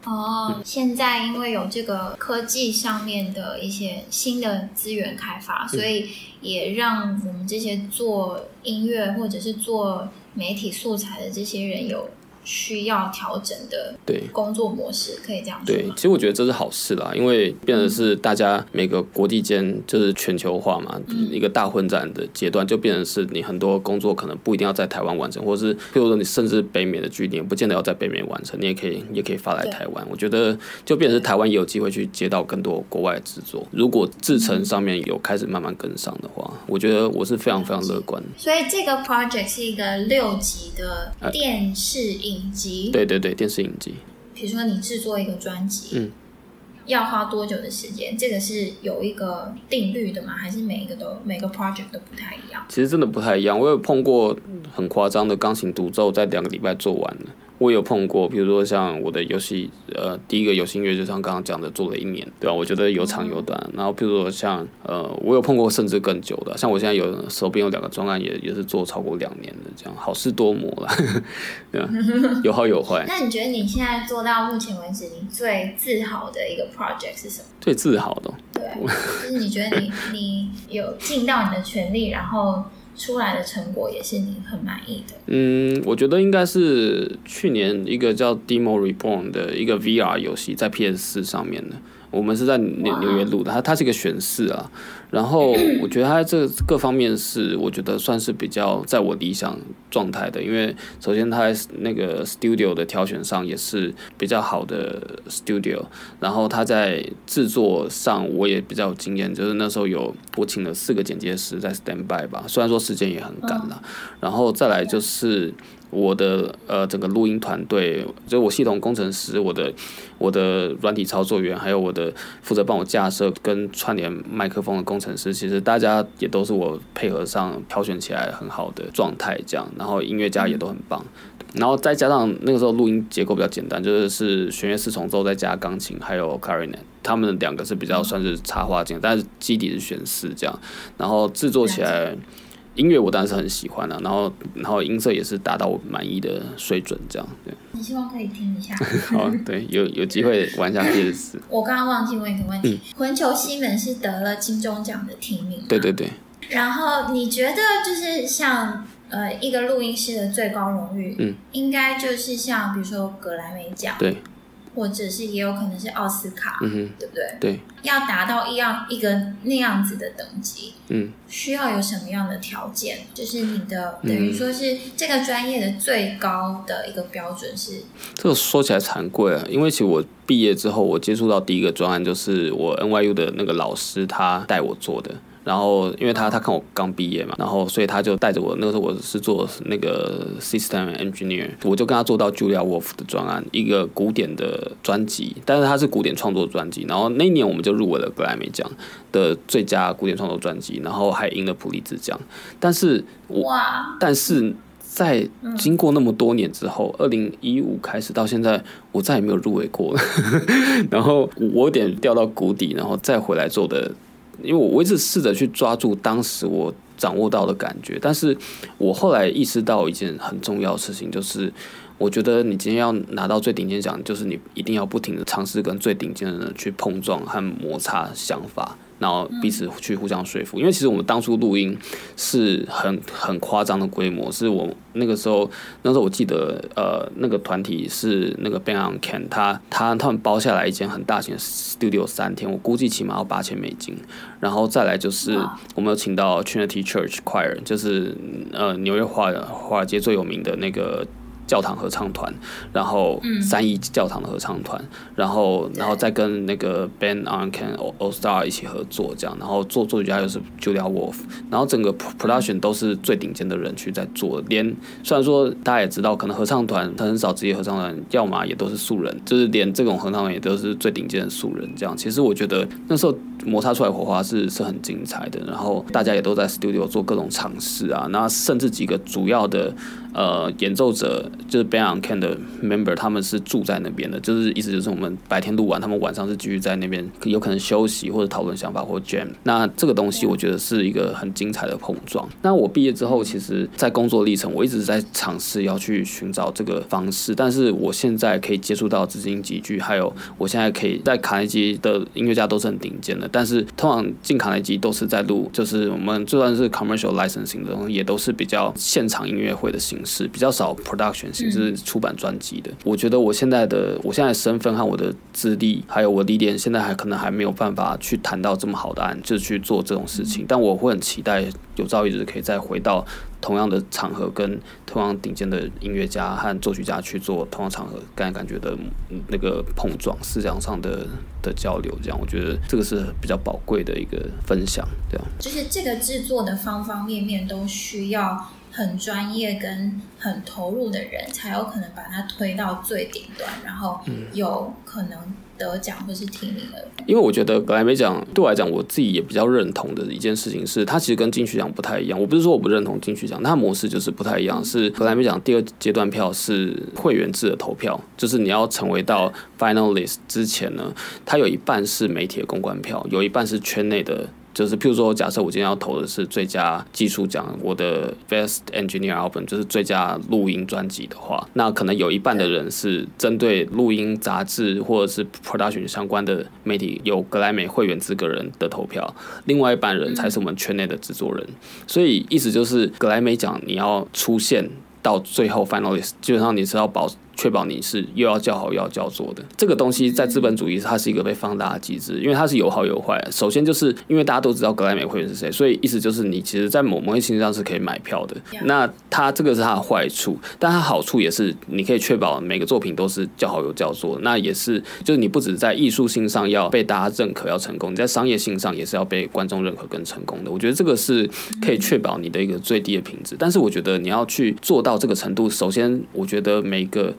哦，现在因为有这个科技上面的一些新的资源开发，所以也让我们这些做音乐或者是做媒体素材的这些人有。需要调整的对工作模式，可以这样说。对，其实我觉得这是好事啦，因为变成是大家每个国际间就是全球化嘛，嗯、一个大混战的阶段，就变成是你很多工作可能不一定要在台湾完成，或者是譬如说你甚至北美的据点不见得要在北美完成，你也可以也可以发来台湾。我觉得就变成是台湾也有机会去接到更多国外的制作。如果制程上面有开始慢慢跟上的话，我觉得我是非常非常乐观。所以这个 project 是一个六级的电视影。影集，对对对，电视影集。比如说你制作一个专辑，嗯，要花多久的时间？这个是有一个定律的吗？还是每一个都每个 project 都不太一样？其实真的不太一样。我有碰过很夸张的钢琴独奏，在两个礼拜做完了。我有碰过，比如说像我的游戏，呃，第一个游戏音乐就像刚刚讲的，做了一年，对吧？我觉得有长有短。然后，比如说像，呃，我有碰过甚至更久的，像我现在有手边有两个专案，也也是做超过两年的，这样好事多磨了，对吧？<laughs> 有好有坏。那你觉得你现在做到目前为止，你最自豪的一个 project 是什么？最自豪的，对，就是你觉得你你有尽到你的全力，然后。出来的成果也是你很满意的。嗯，我觉得应该是去年一个叫《Demo Reborn》的一个 VR 游戏，在 PS 四上面的。我们是在纽纽约录的，它它是一个选室啊。然后 <clears throat> 我觉得它这各方面是我觉得算是比较在我理想状态的，因为首先它那个 studio 的挑选上也是比较好的 studio，然后它在制作上我也比较有经验，就是那时候有我请了四个剪接师在 stand by 吧，虽然说时间也很赶了，然后再来就是。我的呃整个录音团队，就我系统工程师，我的我的软体操作员，还有我的负责帮我架设跟串联麦克风的工程师，其实大家也都是我配合上挑选起来很好的状态，这样，然后音乐家也都很棒，然后再加上那个时候录音结构比较简单，就是是弦乐四重奏再加钢琴还有 clarinet，他们两个是比较算是插画件，但是基底是弦四这样，然后制作起来。音乐我当然是很喜欢的，然后然后音色也是达到我满意的水准，这样对。你希望可以听一下。<laughs> 好，对，有有机会玩一下 PS。<laughs> 我刚刚忘记问一个问题，嗯、魂球西门是得了金钟奖的提名。对对对。然后你觉得就是像呃一个录音师的最高荣誉，嗯，应该就是像比如说格莱美奖。对。或者是也有可能是奥斯卡，嗯、哼对不对？对，要达到一样一个那样子的等级，嗯，需要有什么样的条件？就是你的等于说是这个专业的最高的一个标准是？这个说起来惭愧啊，因为其实我毕业之后，我接触到第一个专案就是我 NYU 的那个老师他带我做的。然后，因为他他看我刚毕业嘛，然后所以他就带着我。那个时候我是做那个 system engineer，我就跟他做到 Julia Wolf 的专案，一个古典的专辑，但是他是古典创作专辑。然后那一年我们就入围了格莱美奖的最佳古典创作专辑，然后还赢了普利兹奖。但是我，哇但是在经过那么多年之后，二零一五开始到现在，我再也没有入围过了。<laughs> 然后我有点掉到谷底，然后再回来做的。因为我我一直试着去抓住当时我掌握到的感觉，但是我后来意识到一件很重要的事情，就是我觉得你今天要拿到最顶尖奖，就是你一定要不停的尝试跟最顶尖的人去碰撞和摩擦想法。然后彼此去互相说服，因为其实我们当初录音是很很夸张的规模，是我那个时候那时候我记得呃那个团体是那个 Bang on Can 他他他们包下来一间很大型的 studio 三天，我估计起码要八千美金，然后再来就是我们有请到 Trinity Church Choir，就是呃纽约华华尔街最有名的那个。教堂合唱团，然后三一教堂的合唱团，嗯、然后然后再跟那个 on Can All Star 一起合作，这样，然后做作曲家又是 Julia Wolf，然后整个 production 都是最顶尖的人去在做，连虽然说大家也知道，可能合唱团他很少职业合唱团，要么也都是素人，就是连这种合唱团也都是最顶尖的素人，这样，其实我觉得那时候摩擦出来火花是是很精彩的，然后大家也都在 studio 做各种尝试啊，那甚至几个主要的。呃，演奏者就是 band on Can 的 member，他们是住在那边的，就是意思就是我们白天录完，他们晚上是继续在那边，有可能休息或者讨论想法或 jam。那这个东西我觉得是一个很精彩的碰撞。那我毕业之后，其实在工作历程，我一直在尝试要去寻找这个方式，但是我现在可以接触到资金集聚，还有我现在可以在卡内基的音乐家都是很顶尖的，但是通常进卡内基都是在录，就是我们就算是 commercial licensing 的东西，也都是比较现场音乐会的形式。比较少 production 形式出版专辑的。我觉得我现在的我现在的身份和我的资历，还有我的历练，现在还可能还没有办法去谈到这么好的案，就是去做这种事情。但我会很期待有朝一日可以再回到同样的场合，跟同样顶尖的音乐家和作曲家去做同样场合感感觉的那个碰撞，思想上的的交流。这样，我觉得这个是比较宝贵的一个分享。这样，就是这个制作的方方面面都需要。很专业跟很投入的人，才有可能把它推到最顶端，然后有可能得奖或是提名的。因为我觉得格莱美奖对我来讲，我自己也比较认同的一件事情是，它其实跟金曲奖不太一样。我不是说我不认同金曲奖，它模式就是不太一样。是格莱美奖第二阶段票是会员制的投票，就是你要成为到 finalist 之前呢，它有一半是媒体的公关票，有一半是圈内的。就是，譬如说，假设我今天要投的是最佳技术奖，我的 Best Engineer Album 就是最佳录音专辑的话，那可能有一半的人是针对录音杂志或者是 Production 相关的媒体有格莱美会员资格人的投票，另外一半人才是我们圈内的制作人。所以意思就是，格莱美奖你要出现到最后 Finalist，基本上你是要保确保你是又要叫好又要叫座的。这个东西在资本主义它是一个被放大的机制，因为它是有好有坏。首先就是因为大家都知道格莱美会员是谁，所以意思就是你其实在某某些情况上是可以买票的。那它这个是它的坏处，但它好处也是你可以确保每个作品都是叫好又叫座。那也是就是你不止在艺术性上要被大家认可要成功，你在商业性上也是要被观众认可跟成功的。我觉得这个是可以确保你的一个最低的品质。但是我觉得你要去做到这个程度，首先我觉得每个。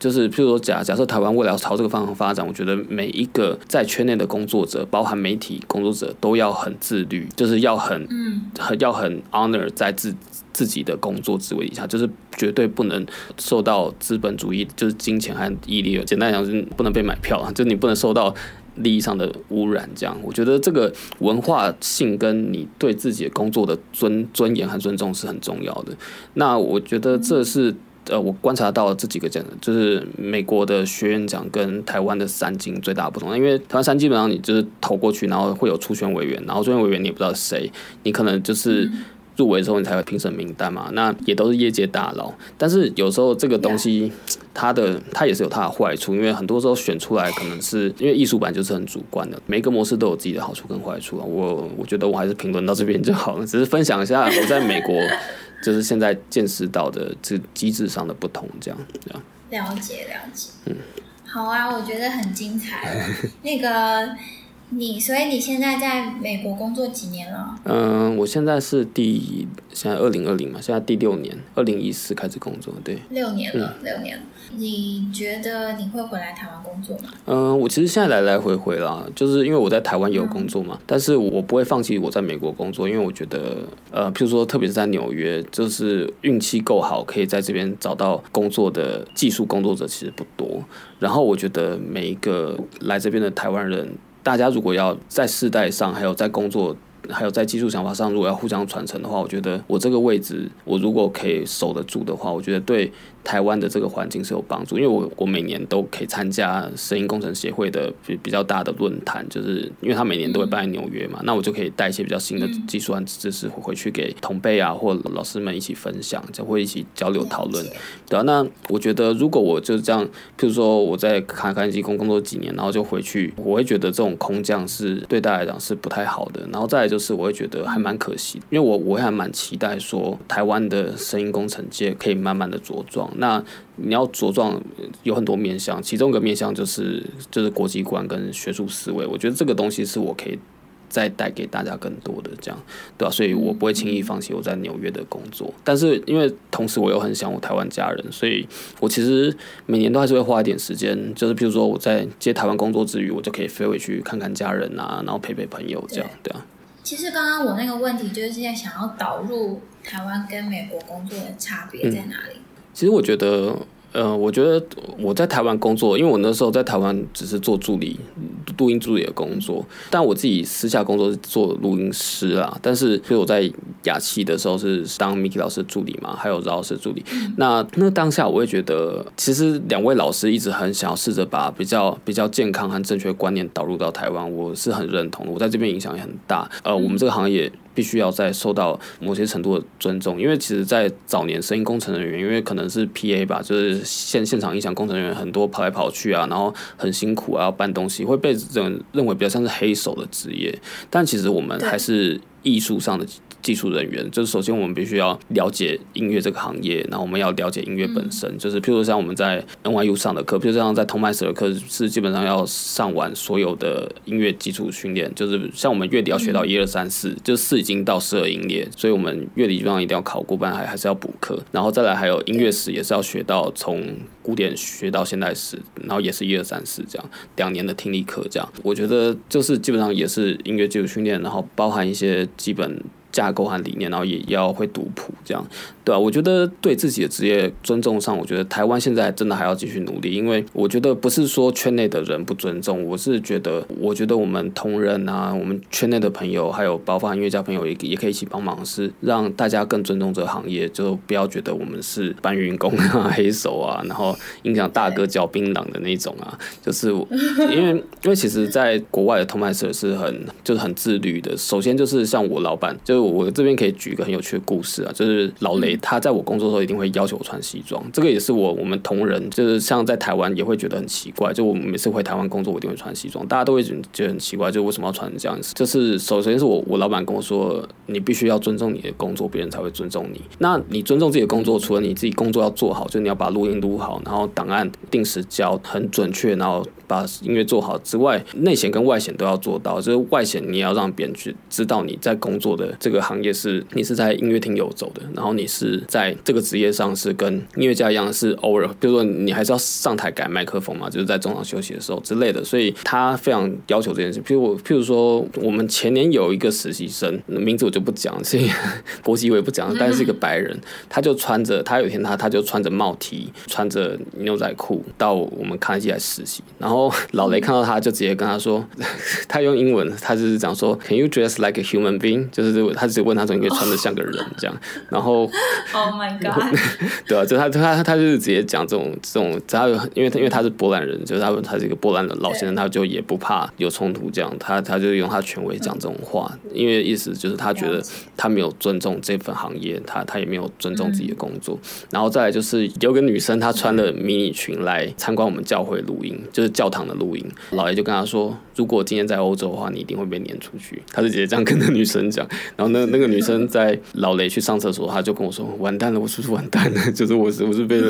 就是，譬如说假，假假设台湾未来要朝这个方向发展，我觉得每一个在圈内的工作者，包含媒体工作者，都要很自律，就是要很，嗯，很要很 honor 在自自己的工作职位底下，就是绝对不能受到资本主义，就是金钱和毅力，简单讲就是不能被买票，就你不能受到利益上的污染。这样，我觉得这个文化性跟你对自己的工作的尊尊严和尊重是很重要的。那我觉得这是。呃，我观察到这几个奖，就是美国的学院奖跟台湾的三金最大的不同。因为台湾三基本上你就是投过去，然后会有初选委员，然后初选委员你也不知道谁，你可能就是入围之后你才会评审名单嘛。那也都是业界大佬，但是有时候这个东西它的它也是有它的坏处，因为很多时候选出来可能是因为艺术版就是很主观的，每个模式都有自己的好处跟坏处啊。我我觉得我还是评论到这边就好了，只是分享一下我在美国。就是现在见识到的这机制上的不同，这样这样。了解了解，嗯，好啊，我觉得很精彩。那个。你所以你现在在美国工作几年了？嗯，我现在是第现在二零二零嘛，现在第六年，二零一四开始工作，对，六年了，嗯、六年了。你觉得你会回来台湾工作吗？嗯，我其实现在来来回回啦，就是因为我在台湾也有工作嘛，嗯、但是我不会放弃我在美国工作，因为我觉得，呃，譬如说，特别是在纽约，就是运气够好，可以在这边找到工作的技术工作者其实不多。然后我觉得每一个来这边的台湾人。大家如果要在世代上，还有在工作，还有在技术想法上，如果要互相传承的话，我觉得我这个位置，我如果可以守得住的话，我觉得对。台湾的这个环境是有帮助，因为我我每年都可以参加声音工程协会的比比较大的论坛，就是因为他每年都会办在纽约嘛，嗯、那我就可以带一些比较新的技术和知识回去给同辈啊或老师们一起分享，就会一起交流讨论。对啊，那我觉得如果我就是这样，譬如说我在卡卡机工工作几年，然后就回去，我会觉得这种空降是对大家来讲是不太好的。然后再来就是是我会觉得还蛮可惜，因为我我还蛮期待说台湾的声音工程界可以慢慢的茁壮。那你要茁壮，有很多面向，其中一个面向就是就是国际观跟学术思维。我觉得这个东西是我可以再带给大家更多的，这样对吧、所以我不会轻易放弃我在纽约的工作。但是因为同时我又很想我台湾家人，所以我其实每年都还是会花一点时间，就是比如说我在接台湾工作之余，我就可以飞回去看看家人啊，然后陪陪朋友这样，对啊。其实刚刚我那个问题就是现在想要导入台湾跟美国工作的差别在哪里？嗯其实我觉得，呃，我觉得我在台湾工作，因为我那时候在台湾只是做助理，录音助理的工作。但我自己私下工作是做录音师啊。但是，所以我在雅器的时候是当 Miki 老师的助理嘛，还有饶老师的助理。那那当下我会觉得，其实两位老师一直很想要试着把比较比较健康和正确观念导入到台湾，我是很认同的。我在这边影响也很大。呃，我们这个行业。必须要再受到某些程度的尊重，因为其实，在早年声音工程人员，因为可能是 PA 吧，就是现现场音响工程人员很多跑来跑去啊，然后很辛苦啊，要搬东西，会被人认为比较像是黑手的职业。但其实我们还是艺术上的。技术人员就是首先我们必须要了解音乐这个行业，然后我们要了解音乐本身，就是譬如像我们在 NYU 上的课，譬如像在 TONMAS 的课是基本上要上完所有的音乐基础训练，就是像我们乐理要学到一二三四，就四已经到十二音列，所以我们乐理基本上一定要考过，不然还还是要补课，然后再来还有音乐史也是要学到从古典学到现代史，然后也是一二三四这样两年的听力课这样，我觉得就是基本上也是音乐基础训练，然后包含一些基本。架构和理念，然后也要会读谱，这样。对吧？我觉得对自己的职业尊重上，我觉得台湾现在真的还要继续努力，因为我觉得不是说圈内的人不尊重，我是觉得，我觉得我们同仁啊，我们圈内的朋友，还有包括音乐家朋友也也可以一起帮忙，是让大家更尊重这个行业，就不要觉得我们是搬运工啊、<laughs> 黑手啊，然后影响大哥嚼槟榔的那种啊，就是 <laughs> 因为因为其实在国外的 TONMAS 是很就是很自律的，首先就是像我老板就是。我这边可以举一个很有趣的故事啊，就是老雷他在我工作的时候一定会要求我穿西装，这个也是我我们同仁就是像在台湾也会觉得很奇怪，就我们每次回台湾工作，我一定会穿西装，大家都会觉得很奇怪，就为什么要穿这样子？就是首先是我我老板跟我说，你必须要尊重你的工作，别人才会尊重你。那你尊重自己的工作，除了你自己工作要做好，就你要把录音录好，然后档案定时交，很准确，然后把音乐做好之外，内显跟外显都要做到。就是外显你也要让别人去知道你在工作的这个行业是你是在音乐厅游走的，然后你是是在这个职业上是跟音乐家一样，是偶尔，比如说你还是要上台改麦克风嘛，就是在中场休息的时候之类的。所以他非常要求这件事。譬如，譬如说，我们前年有一个实习生，名字我就不讲，所以国籍我也不讲，但是一个白人，他就穿着，他有一天他他就穿着帽 T，穿着牛仔裤到我们康熙来实习，然后老雷看到他就直接跟他说，<laughs> 他用英文，他就是讲说，Can you dress like a human being？就是他直接问他怎么可以穿得像个人这样，然后 <laughs> Oh my <laughs> God，对啊，就他他他就是直接讲这种这种，他因为因为他是波兰人，就是他他是一个波兰的老先生，他就也不怕有冲突这样，他他就用他权威讲这种话，因为意思就是他觉得他没有尊重这份行业，他他也没有尊重自己的工作，然后再来就是有个女生她穿了迷你裙来参观我们教会录音，就是教堂的录音，老爷就跟他说，如果今天在欧洲的话，你一定会被撵出去，他就直接这样跟那女生讲，然后那 <laughs> 那个女生在老雷去上厕所，他就跟我说，完蛋了，我是不是完蛋了？<laughs> 就是我是我是被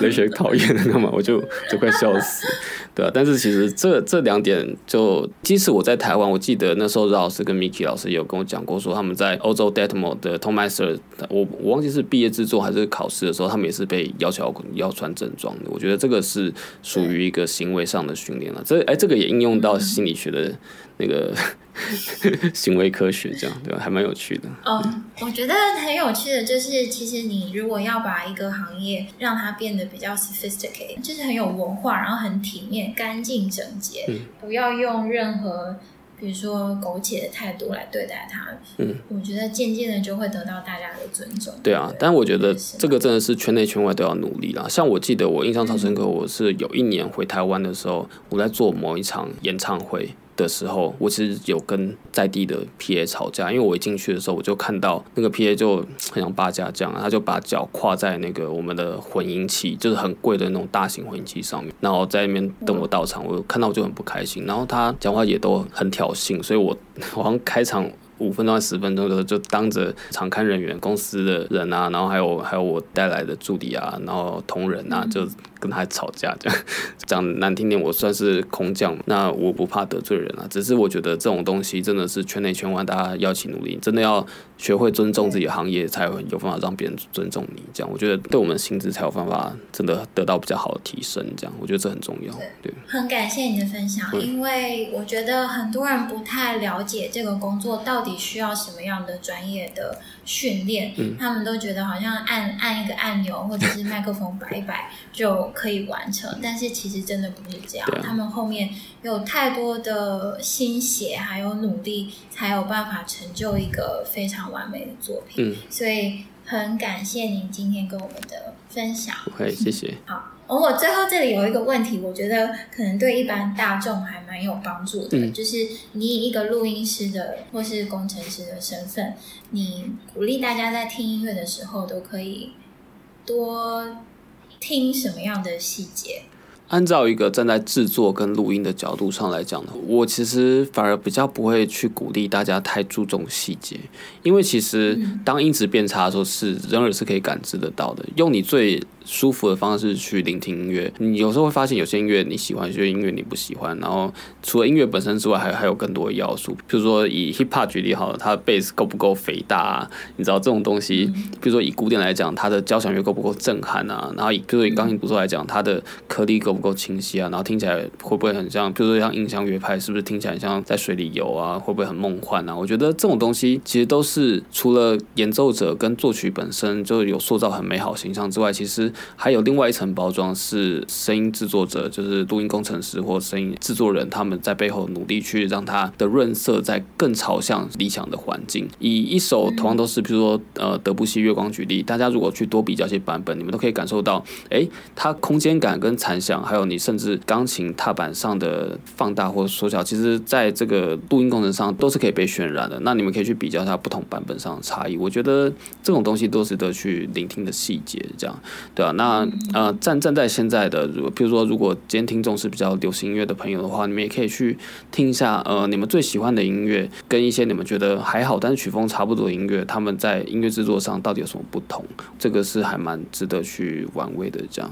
雷雪讨厌了，干嘛？我就 <laughs> 就快笑死，对啊，但是其实这这两点就，即使我在台湾，我记得那时候饶老师跟 Miki 老师也有跟我讲过，说他们在欧洲 Detmo 的 Tonmeister，我我忘记是毕业制作还是考试的时候，他们也是被要求要，要穿正装的。我觉得这个是属于一个行为上的训练了。这哎，这个也应用到心理学的那个 <laughs> 行为科学，这样对吧？还蛮有趣的。嗯，我觉得很有趣的就是，其实你如果要把一个行业让它变得比较 sophisticated，就是很有文化，然后很体面、干净、整洁，嗯，不要用任何。比如说苟且的态度来对待他，嗯，我觉得渐渐的就会得到大家的尊重。对啊，对，但我觉得这个真的是圈内圈外都要努力啦。像我记得我印象超深刻，我是有一年回台湾的时候，我在做某一场演唱会。的时候，我其实有跟在地的 PA 吵架，因为我一进去的时候，我就看到那个 PA 就很像八家这样，他就把脚跨在那个我们的混音器，就是很贵的那种大型混音器上面，然后在那边等我到场，我看到我就很不开心，然后他讲话也都很挑衅，所以我 <laughs> 好像开场五分钟还十分钟的时候，就当着场刊人员、公司的人啊，然后还有还有我带来的助理啊，然后同仁啊，就。跟他吵架，这样 <laughs> 讲难听点，我算是空降，那我不怕得罪人啊。只是我觉得这种东西真的是圈内圈外大家要一起努力，真的要学会尊重自己的行业，才有办法让别人尊重你。这样我觉得对我们薪资才有办法真的得到比较好的提升。这样我觉得这很重要。对，很感谢你的分享，因为我觉得很多人不太了解这个工作到底需要什么样的专业的训练，嗯，他们都觉得好像按按一个按钮或者是麦克风摆一摆 <laughs> 就。可以完成，但是其实真的不是这样。啊、他们后面有太多的心血，还有努力，才有办法成就一个非常完美的作品。嗯，所以很感谢您今天跟我们的分享。OK，谢谢。<laughs> 好，我最后这里有一个问题，我觉得可能对一般大众还蛮有帮助的，就是你以一个录音师的或是工程师的身份，你鼓励大家在听音乐的时候都可以多。听什么样的细节？按照一个站在制作跟录音的角度上来讲呢，我其实反而比较不会去鼓励大家太注重细节，因为其实当音质变差的时候，是人耳是可以感知得到的。用你最舒服的方式去聆听音乐，你有时候会发现有些音乐你喜欢，有些音乐你不喜欢。然后除了音乐本身之外，还还有更多的要素。比如说以 hip hop 举例好了，它的贝斯够不够肥大啊？你知道这种东西。比如说以古典来讲，它的交响乐够不够震撼啊？然后以比如说以钢琴独奏来讲，它的颗粒够不够清晰啊？然后听起来会不会很像？比如说像印象乐派，是不是听起来像在水里游啊？会不会很梦幻啊？我觉得这种东西其实都是除了演奏者跟作曲本身就有塑造很美好形象之外，其实还有另外一层包装是声音制作者，就是录音工程师或声音制作人，他们在背后努力去让它的润色在更朝向理想的环境。以一首同样都是，比如说呃德布西月光举例，大家如果去多比较一些版本，你们都可以感受到，哎，它空间感跟残响，还有你甚至钢琴踏板上的放大或缩小，其实在这个录音工程上都是可以被渲染的。那你们可以去比较一下不同版本上的差异。我觉得这种东西都值得去聆听的细节，这样对啊，那呃，站站在现在的，比如说，如果今天听众是比较流行音乐的朋友的话，你们也可以去听一下，呃，你们最喜欢的音乐跟一些你们觉得还好，但是曲风差不多的音乐，他们在音乐制作上到底有什么不同？这个是还蛮值得去玩味的，这样。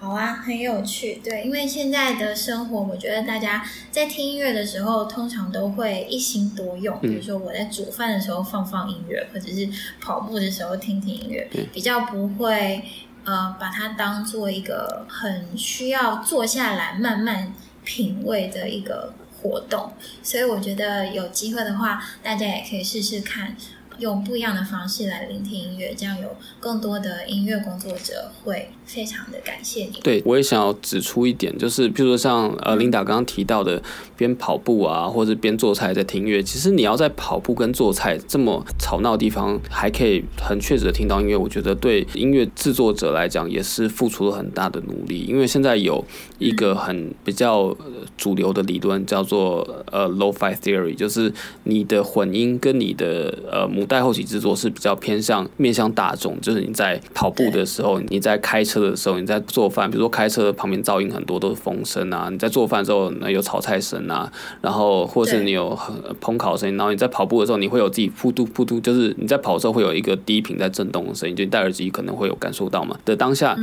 好啊，很有趣。对，因为现在的生活，我觉得大家在听音乐的时候，通常都会一心多用。比如说我在煮饭的时候放放音乐，或者是跑步的时候听听音乐，比较不会呃把它当做一个很需要坐下来慢慢品味的一个活动。所以我觉得有机会的话，大家也可以试试看。用不一样的方式来聆听音乐，这样有更多的音乐工作者会非常的感谢你。对，我也想要指出一点，就是譬如说像呃琳达刚刚提到的，边跑步啊，或者边做菜在听音乐。其实你要在跑步跟做菜这么吵闹的地方，还可以很确实的听到音乐，我觉得对音乐制作者来讲也是付出了很大的努力。因为现在有一个很比较主流的理论叫做呃 Lo-Fi Theory，就是你的混音跟你的呃母带后期制作是比较偏向面向大众，就是你在跑步的时候，你在开车的时候，你在做饭，比如说开车旁边噪音很多都是风声啊，你在做饭的时候那有炒菜声啊，然后或是你有烹烤声音，然后你在跑步的时候你会有自己噗嘟噗嘟，就是你在跑的时候会有一个低频在震动的声音，就你戴耳机可能会有感受到嘛的当下，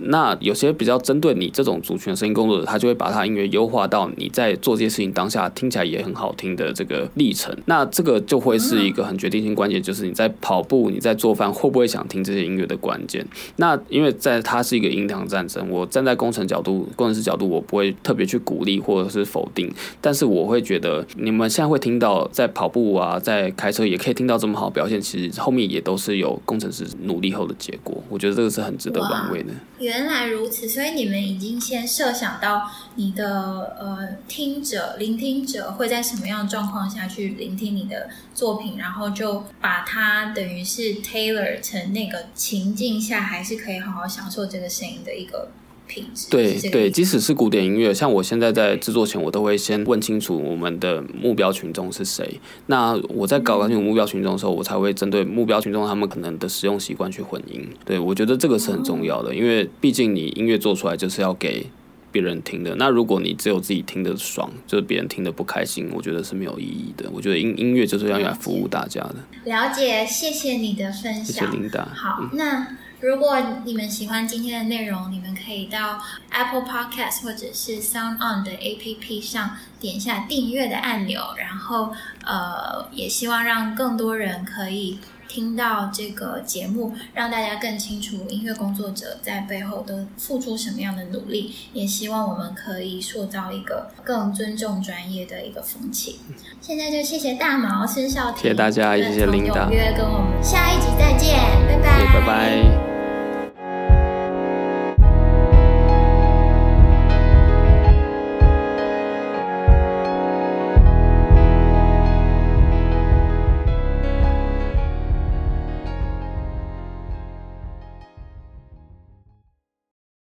那有些比较针对你这种族群的声音工作者，他就会把他音乐优化到你在做这些事情当下听起来也很好听的这个历程，那这个就会是一个很决定性关。键就是你在跑步、你在做饭，会不会想听这些音乐的关键？那因为在他它是一个音量战争，我站在工程角度、工程师角度，我不会特别去鼓励或者是否定，但是我会觉得你们现在会听到在跑步啊，在开车也可以听到这么好的表现，其实后面也都是有工程师努力后的结果。我觉得这个是很值得玩味的。原来如此，所以你们已经先设想到你的呃听者、聆听者会在什么样的状况下去聆听你的作品，然后就。把它等于是 tailor 成那个情境下，还是可以好好享受这个声音的一个品质。对对，即使是古典音乐，像我现在在制作前，我都会先问清楚我们的目标群众是谁。那我在搞搞清楚目标群众的时候，我才会针对目标群众他们可能的使用习惯去混音。对，我觉得这个是很重要的，因为毕竟你音乐做出来就是要给。别人听的，那如果你只有自己听得爽，就是别人听得不开心，我觉得是没有意义的。我觉得音音乐就是要用来服务大家的。了解，谢谢你的分享，谢谢琳达。好，嗯、那如果你们喜欢今天的内容，你们可以到 Apple Podcast 或者是 Sound On 的 APP 上点下订阅的按钮，然后呃，也希望让更多人可以。听到这个节目，让大家更清楚音乐工作者在背后都付出什么样的努力，也希望我们可以塑造一个更尊重专业的一个风气。现在就谢谢大毛孙少婷，谢谢大家，也谢谢琳达，约跟我们下一集再见，拜拜，拜拜。